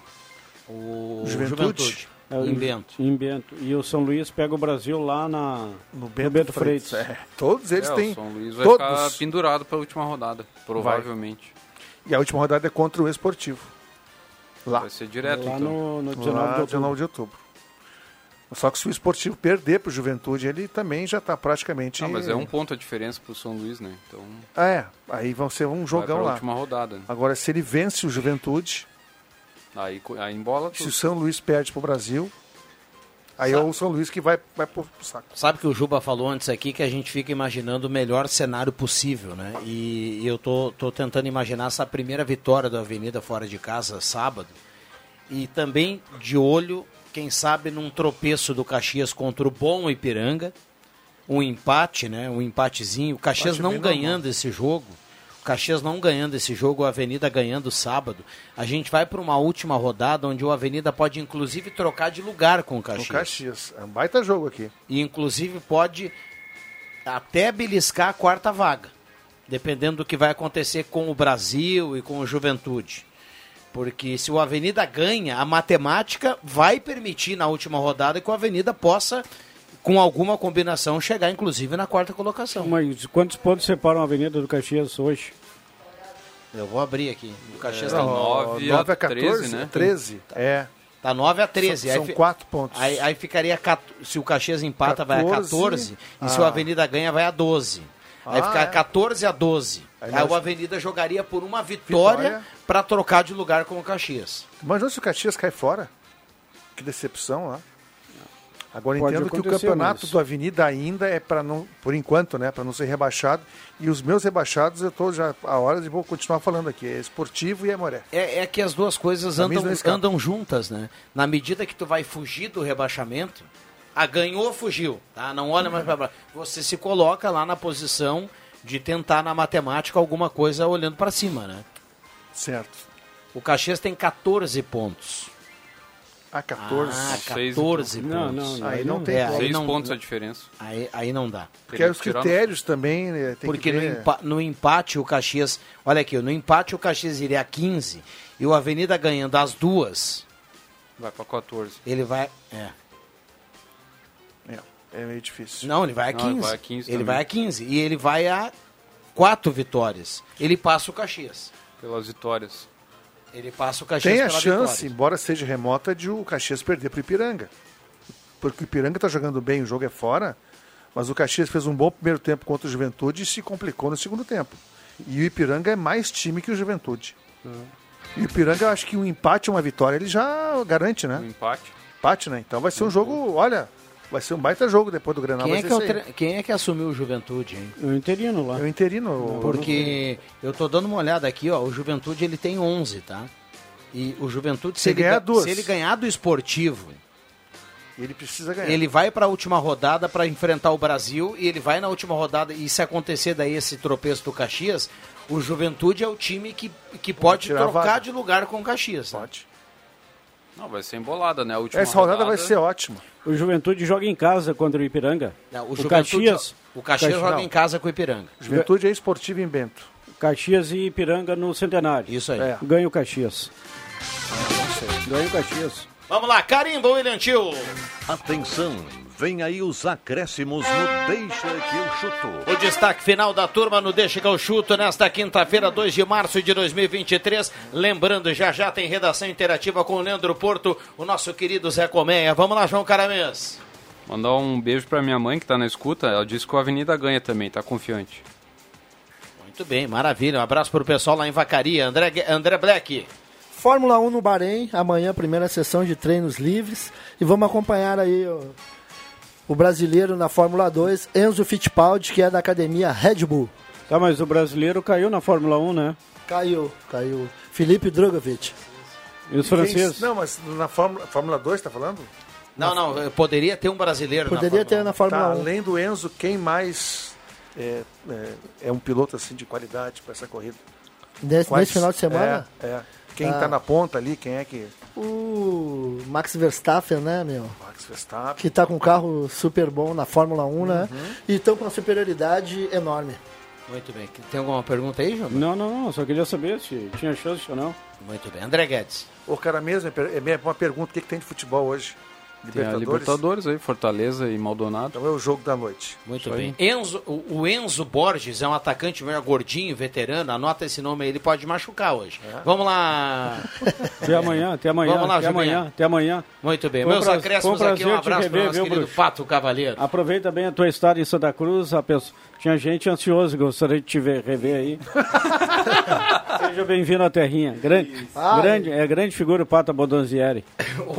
Speaker 1: O
Speaker 9: Juventude.
Speaker 7: É, o
Speaker 1: Em Bento.
Speaker 7: Em Bento. E o São Luís pega o Brasil lá na,
Speaker 9: no
Speaker 7: Bento, Freitas.
Speaker 9: É, todos eles
Speaker 8: É,
Speaker 9: têm.
Speaker 8: O São Luís vai
Speaker 9: todos.
Speaker 8: ficar pendurado pra última rodada, provavelmente.
Speaker 9: E a última rodada é contra o Esportivo. Lá.
Speaker 8: Vai ser direto,
Speaker 7: Lá
Speaker 8: então.
Speaker 7: no, no 19
Speaker 9: Lá,
Speaker 7: de outubro.
Speaker 9: 19 de outubro. Só que se o esportivo perder para o Juventude, ele também já está praticamente.
Speaker 8: Ah, mas é um ponto a diferença pro São Luís, né? Então,
Speaker 9: Ah, é, aí vão ser um jogão lá.
Speaker 8: última rodada, né?
Speaker 9: Agora, se ele vence o Juventude,
Speaker 8: aí, aí embola
Speaker 9: se
Speaker 8: tudo.
Speaker 9: o São Luís perde para o Brasil, aí é o São Luís que vai, vai pro saco.
Speaker 1: Sabe que o Juba falou antes aqui que a gente fica imaginando o melhor cenário possível, né? E, e eu tô, tô tentando imaginar essa primeira vitória da Avenida fora de casa, sábado. E também de olho, quem sabe, num tropeço do Caxias contra o bom Ipiranga. Um empate, né? Um empatezinho. O Caxias
Speaker 9: Empate
Speaker 1: não
Speaker 9: bem normal.
Speaker 1: ganhando esse jogo. O Caxias não ganhando esse jogo, a Avenida ganhando sábado. A gente vai para uma última rodada onde o Avenida pode inclusive trocar de lugar com o Caxias.
Speaker 9: Caxias. É um baita jogo aqui.
Speaker 1: E inclusive pode até beliscar a quarta vaga, dependendo do que vai acontecer com o Brasil e com o Juventude. Porque se o Avenida ganha, a matemática vai permitir na última rodada que o Avenida possa, com alguma combinação, chegar inclusive na quarta colocação.
Speaker 7: Mas quantos pontos separam a Avenida do Caxias hoje?
Speaker 1: Eu vou abrir aqui. O Caxias
Speaker 9: Não,
Speaker 1: tem
Speaker 9: nove
Speaker 1: 9
Speaker 9: a 14, né? 13, é.
Speaker 1: Tá 9 a 13.
Speaker 9: São-
Speaker 1: Aí
Speaker 9: são
Speaker 1: fi-
Speaker 9: quatro pontos.
Speaker 1: Aí, aí ficaria, se o Caxias empata, vai a
Speaker 9: 14,
Speaker 1: 14. E se o
Speaker 9: ah.
Speaker 1: Avenida ganha, vai a 12. Aí
Speaker 9: Ah,
Speaker 1: fica
Speaker 9: é.
Speaker 1: 14 a 12.
Speaker 9: Aí
Speaker 1: Aí,
Speaker 9: nós-
Speaker 1: o Avenida jogaria por uma vitória,
Speaker 9: Vitória.
Speaker 1: para trocar de lugar com o Caxias.
Speaker 9: Imagina se o Caxias cai fora. Que decepção lá. Agora
Speaker 7: Pode
Speaker 9: entendo que o campeonato
Speaker 7: mas-
Speaker 9: do Avenida ainda é para não, por enquanto, né, para não ser rebaixado. E os meus rebaixados eu tô já a hora de vou continuar falando aqui, é Esportivo e Amoré.
Speaker 1: É, é que as duas coisas andam, andam juntas, né? Na medida que tu vai fugir do rebaixamento, a ganhou, fugiu, tá? Não olha mais para baixo. Você se coloca lá na posição de tentar na matemática alguma coisa olhando para cima, né?
Speaker 9: Certo.
Speaker 1: O Caxias tem 14 pontos.
Speaker 9: Ah, 14.
Speaker 1: Ah,
Speaker 8: Seis,
Speaker 1: 14
Speaker 7: então.
Speaker 1: pontos.
Speaker 7: Não, não,
Speaker 9: Aí
Speaker 7: aí
Speaker 9: não
Speaker 7: não-
Speaker 9: tem
Speaker 1: É,
Speaker 8: Seis
Speaker 1: não-
Speaker 8: pontos a diferença.
Speaker 1: Aí, aí não dá.
Speaker 9: Porque os critérios também né, tem
Speaker 1: Porque
Speaker 9: que
Speaker 1: no,
Speaker 9: ver.
Speaker 1: empa- no empate o Caxias. Olha aqui, no empate o Caxias iria a 15 e o Avenida ganhando as duas,
Speaker 8: Vai pra 14.
Speaker 1: ele vai. É.
Speaker 9: É, é meio difícil.
Speaker 1: Não, ele vai a
Speaker 8: Não,
Speaker 1: 15.
Speaker 8: ele vai a 15
Speaker 1: Ele vai a 15. E ele vai a quatro vitórias. Ele passa o Caxias.
Speaker 8: Pelas vitórias.
Speaker 1: Ele passa o Caxias
Speaker 9: Tem a
Speaker 1: pela
Speaker 9: chance,
Speaker 1: vitória.
Speaker 9: embora seja remota, de o Caxias perder para o Ipiranga. Porque o Ipiranga está jogando bem, o jogo é fora, mas o Caxias fez um bom primeiro tempo contra o Juventude e se complicou no segundo tempo. E o Ipiranga é mais time que o Juventude. E o Ipiranga, eu acho que um empate ou uma vitória ele já garante, né?
Speaker 8: Um empate.
Speaker 9: Empate, né? Então vai ser um jogo, olha, vai ser um baita jogo depois do Grenal.
Speaker 1: Quem é, que é tre- Quem é que assumiu o Juventude, hein?
Speaker 7: O interino lá.
Speaker 9: É o interino. o-
Speaker 1: Porque eu tô dando uma olhada aqui, ó, o Juventude ele tem 11, tá? E o Juventude, se,
Speaker 9: Se
Speaker 1: ele,
Speaker 9: ganhar
Speaker 1: ga-
Speaker 9: duas.
Speaker 1: se ele ganhar do esportivo,
Speaker 9: Ele precisa ganhar.
Speaker 1: ele vai para a última rodada para enfrentar o Brasil e ele vai na última rodada. E se acontecer daí esse tropeço do Caxias, o Juventude é o time que, que pode trocar de lugar com o Caxias. tá?
Speaker 9: Pode.
Speaker 8: Não, vai ser embolada, né? A última
Speaker 9: Essa rodada vai ser ótima.
Speaker 7: O Juventude joga em casa contra o Ipiranga.
Speaker 1: Não, o
Speaker 7: o Caxias.
Speaker 1: O Caxias
Speaker 7: Caxi-
Speaker 1: joga
Speaker 9: não.
Speaker 1: em casa com o Ipiranga.
Speaker 9: Juventude é esportivo em Bento.
Speaker 7: Caxias e Ipiranga no Centenário.
Speaker 1: Isso aí.
Speaker 9: É.
Speaker 7: Ganha o Caxias. Ganha o Caxias.
Speaker 1: Vamos lá, carimba, William Tio.
Speaker 15: Atenção, vem aí os acréscimos no Deixa que eu chuto.
Speaker 1: O destaque final da turma no Deixa que eu chuto nesta quinta-feira, 2 de março de 2023. Lembrando, já já tem redação interativa com o Leandro Porto, o nosso querido Zé Colmeia. Vamos lá, João Caramês.
Speaker 8: Mandar um beijo pra minha mãe que tá na escuta. Ela disse que o Avenida ganha também, tá confiante.
Speaker 1: Muito bem, maravilha. Um abraço para o pessoal lá em Vacaria. André, André Black.
Speaker 12: Fórmula 1 no Bahrein, amanhã primeira sessão de treinos livres e vamos acompanhar aí o, o brasileiro na Fórmula 2, Enzo Fittipaldi, que é da academia Red Bull.
Speaker 7: Tá, mas o brasileiro caiu na Fórmula 1, né?
Speaker 12: Caiu, caiu. Felipe Drogovic.
Speaker 7: E os franceses?
Speaker 9: Não, mas na Fórmula, Fórmula 2 tá falando?
Speaker 1: Não, não, eh, poderia ter um brasileiro
Speaker 12: Poderia
Speaker 1: na
Speaker 12: ter na Fórmula
Speaker 9: Tá,
Speaker 12: 1.
Speaker 9: além do Enzo, quem mais é, é, é um piloto assim de qualidade para essa corrida?
Speaker 12: Nesse,
Speaker 9: Quais-
Speaker 12: nesse final de semana?
Speaker 9: É, é. Quem
Speaker 12: Ah.
Speaker 9: tá na ponta ali, quem é que...
Speaker 12: O Max Verstappen, né, meu?
Speaker 9: Max Verstappen.
Speaker 12: Que tá com um carro super bom na Fórmula 1, né?
Speaker 9: Uhum.
Speaker 12: E estão com uma superioridade enorme.
Speaker 1: Muito bem. Tem alguma pergunta aí, João?
Speaker 7: Não, não, não. Só queria saber se tinha chance ou não.
Speaker 1: Muito bem. André Guedes.
Speaker 9: O cara mesmo, é é minha- uma pergunta, o que, que tem de futebol hoje?
Speaker 8: Tem a Libertadores aí, Fortaleza e Maldonado.
Speaker 9: Então é o jogo da noite.
Speaker 1: Muito
Speaker 8: Isso
Speaker 1: bem.
Speaker 8: aí.
Speaker 1: Enzo, o, Enzo Borges é um atacante meio gordinho, veterano. Anota esse nome aí, ele pode machucar hoje. Vamos lá.
Speaker 7: Até amanhã, até amanhã,
Speaker 1: Vamos lá,
Speaker 7: até amanhã, até amanhã.
Speaker 1: Muito bem.
Speaker 7: Foi
Speaker 1: Meus
Speaker 7: prazer-
Speaker 1: acréscimos aqui, um abraço para o nosso
Speaker 7: viu,
Speaker 1: querido
Speaker 7: Bruxo?
Speaker 1: Pato Cavaleiro.
Speaker 7: Aproveita bem a tua estada em Santa Cruz. A pessoa... Tinha gente ansiosa gostaria de te ver, rever aí. Seja bem-vindo à Terrinha. Grande,
Speaker 1: Ai.
Speaker 7: grande, é grande figura o Pato Bodonzieri.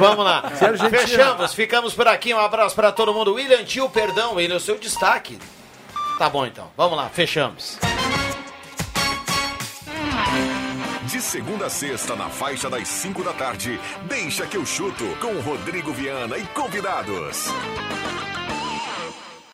Speaker 1: Vamos lá. Fechamos, ficamos por aqui. Um abraço para todo mundo. William Tio, perdão, ele é o seu destaque. Tá bom então. Vamos lá, fechamos.
Speaker 16: De segunda a sexta, na faixa das 5 da tarde, deixa que eu chuto com Rodrigo Viana e convidados.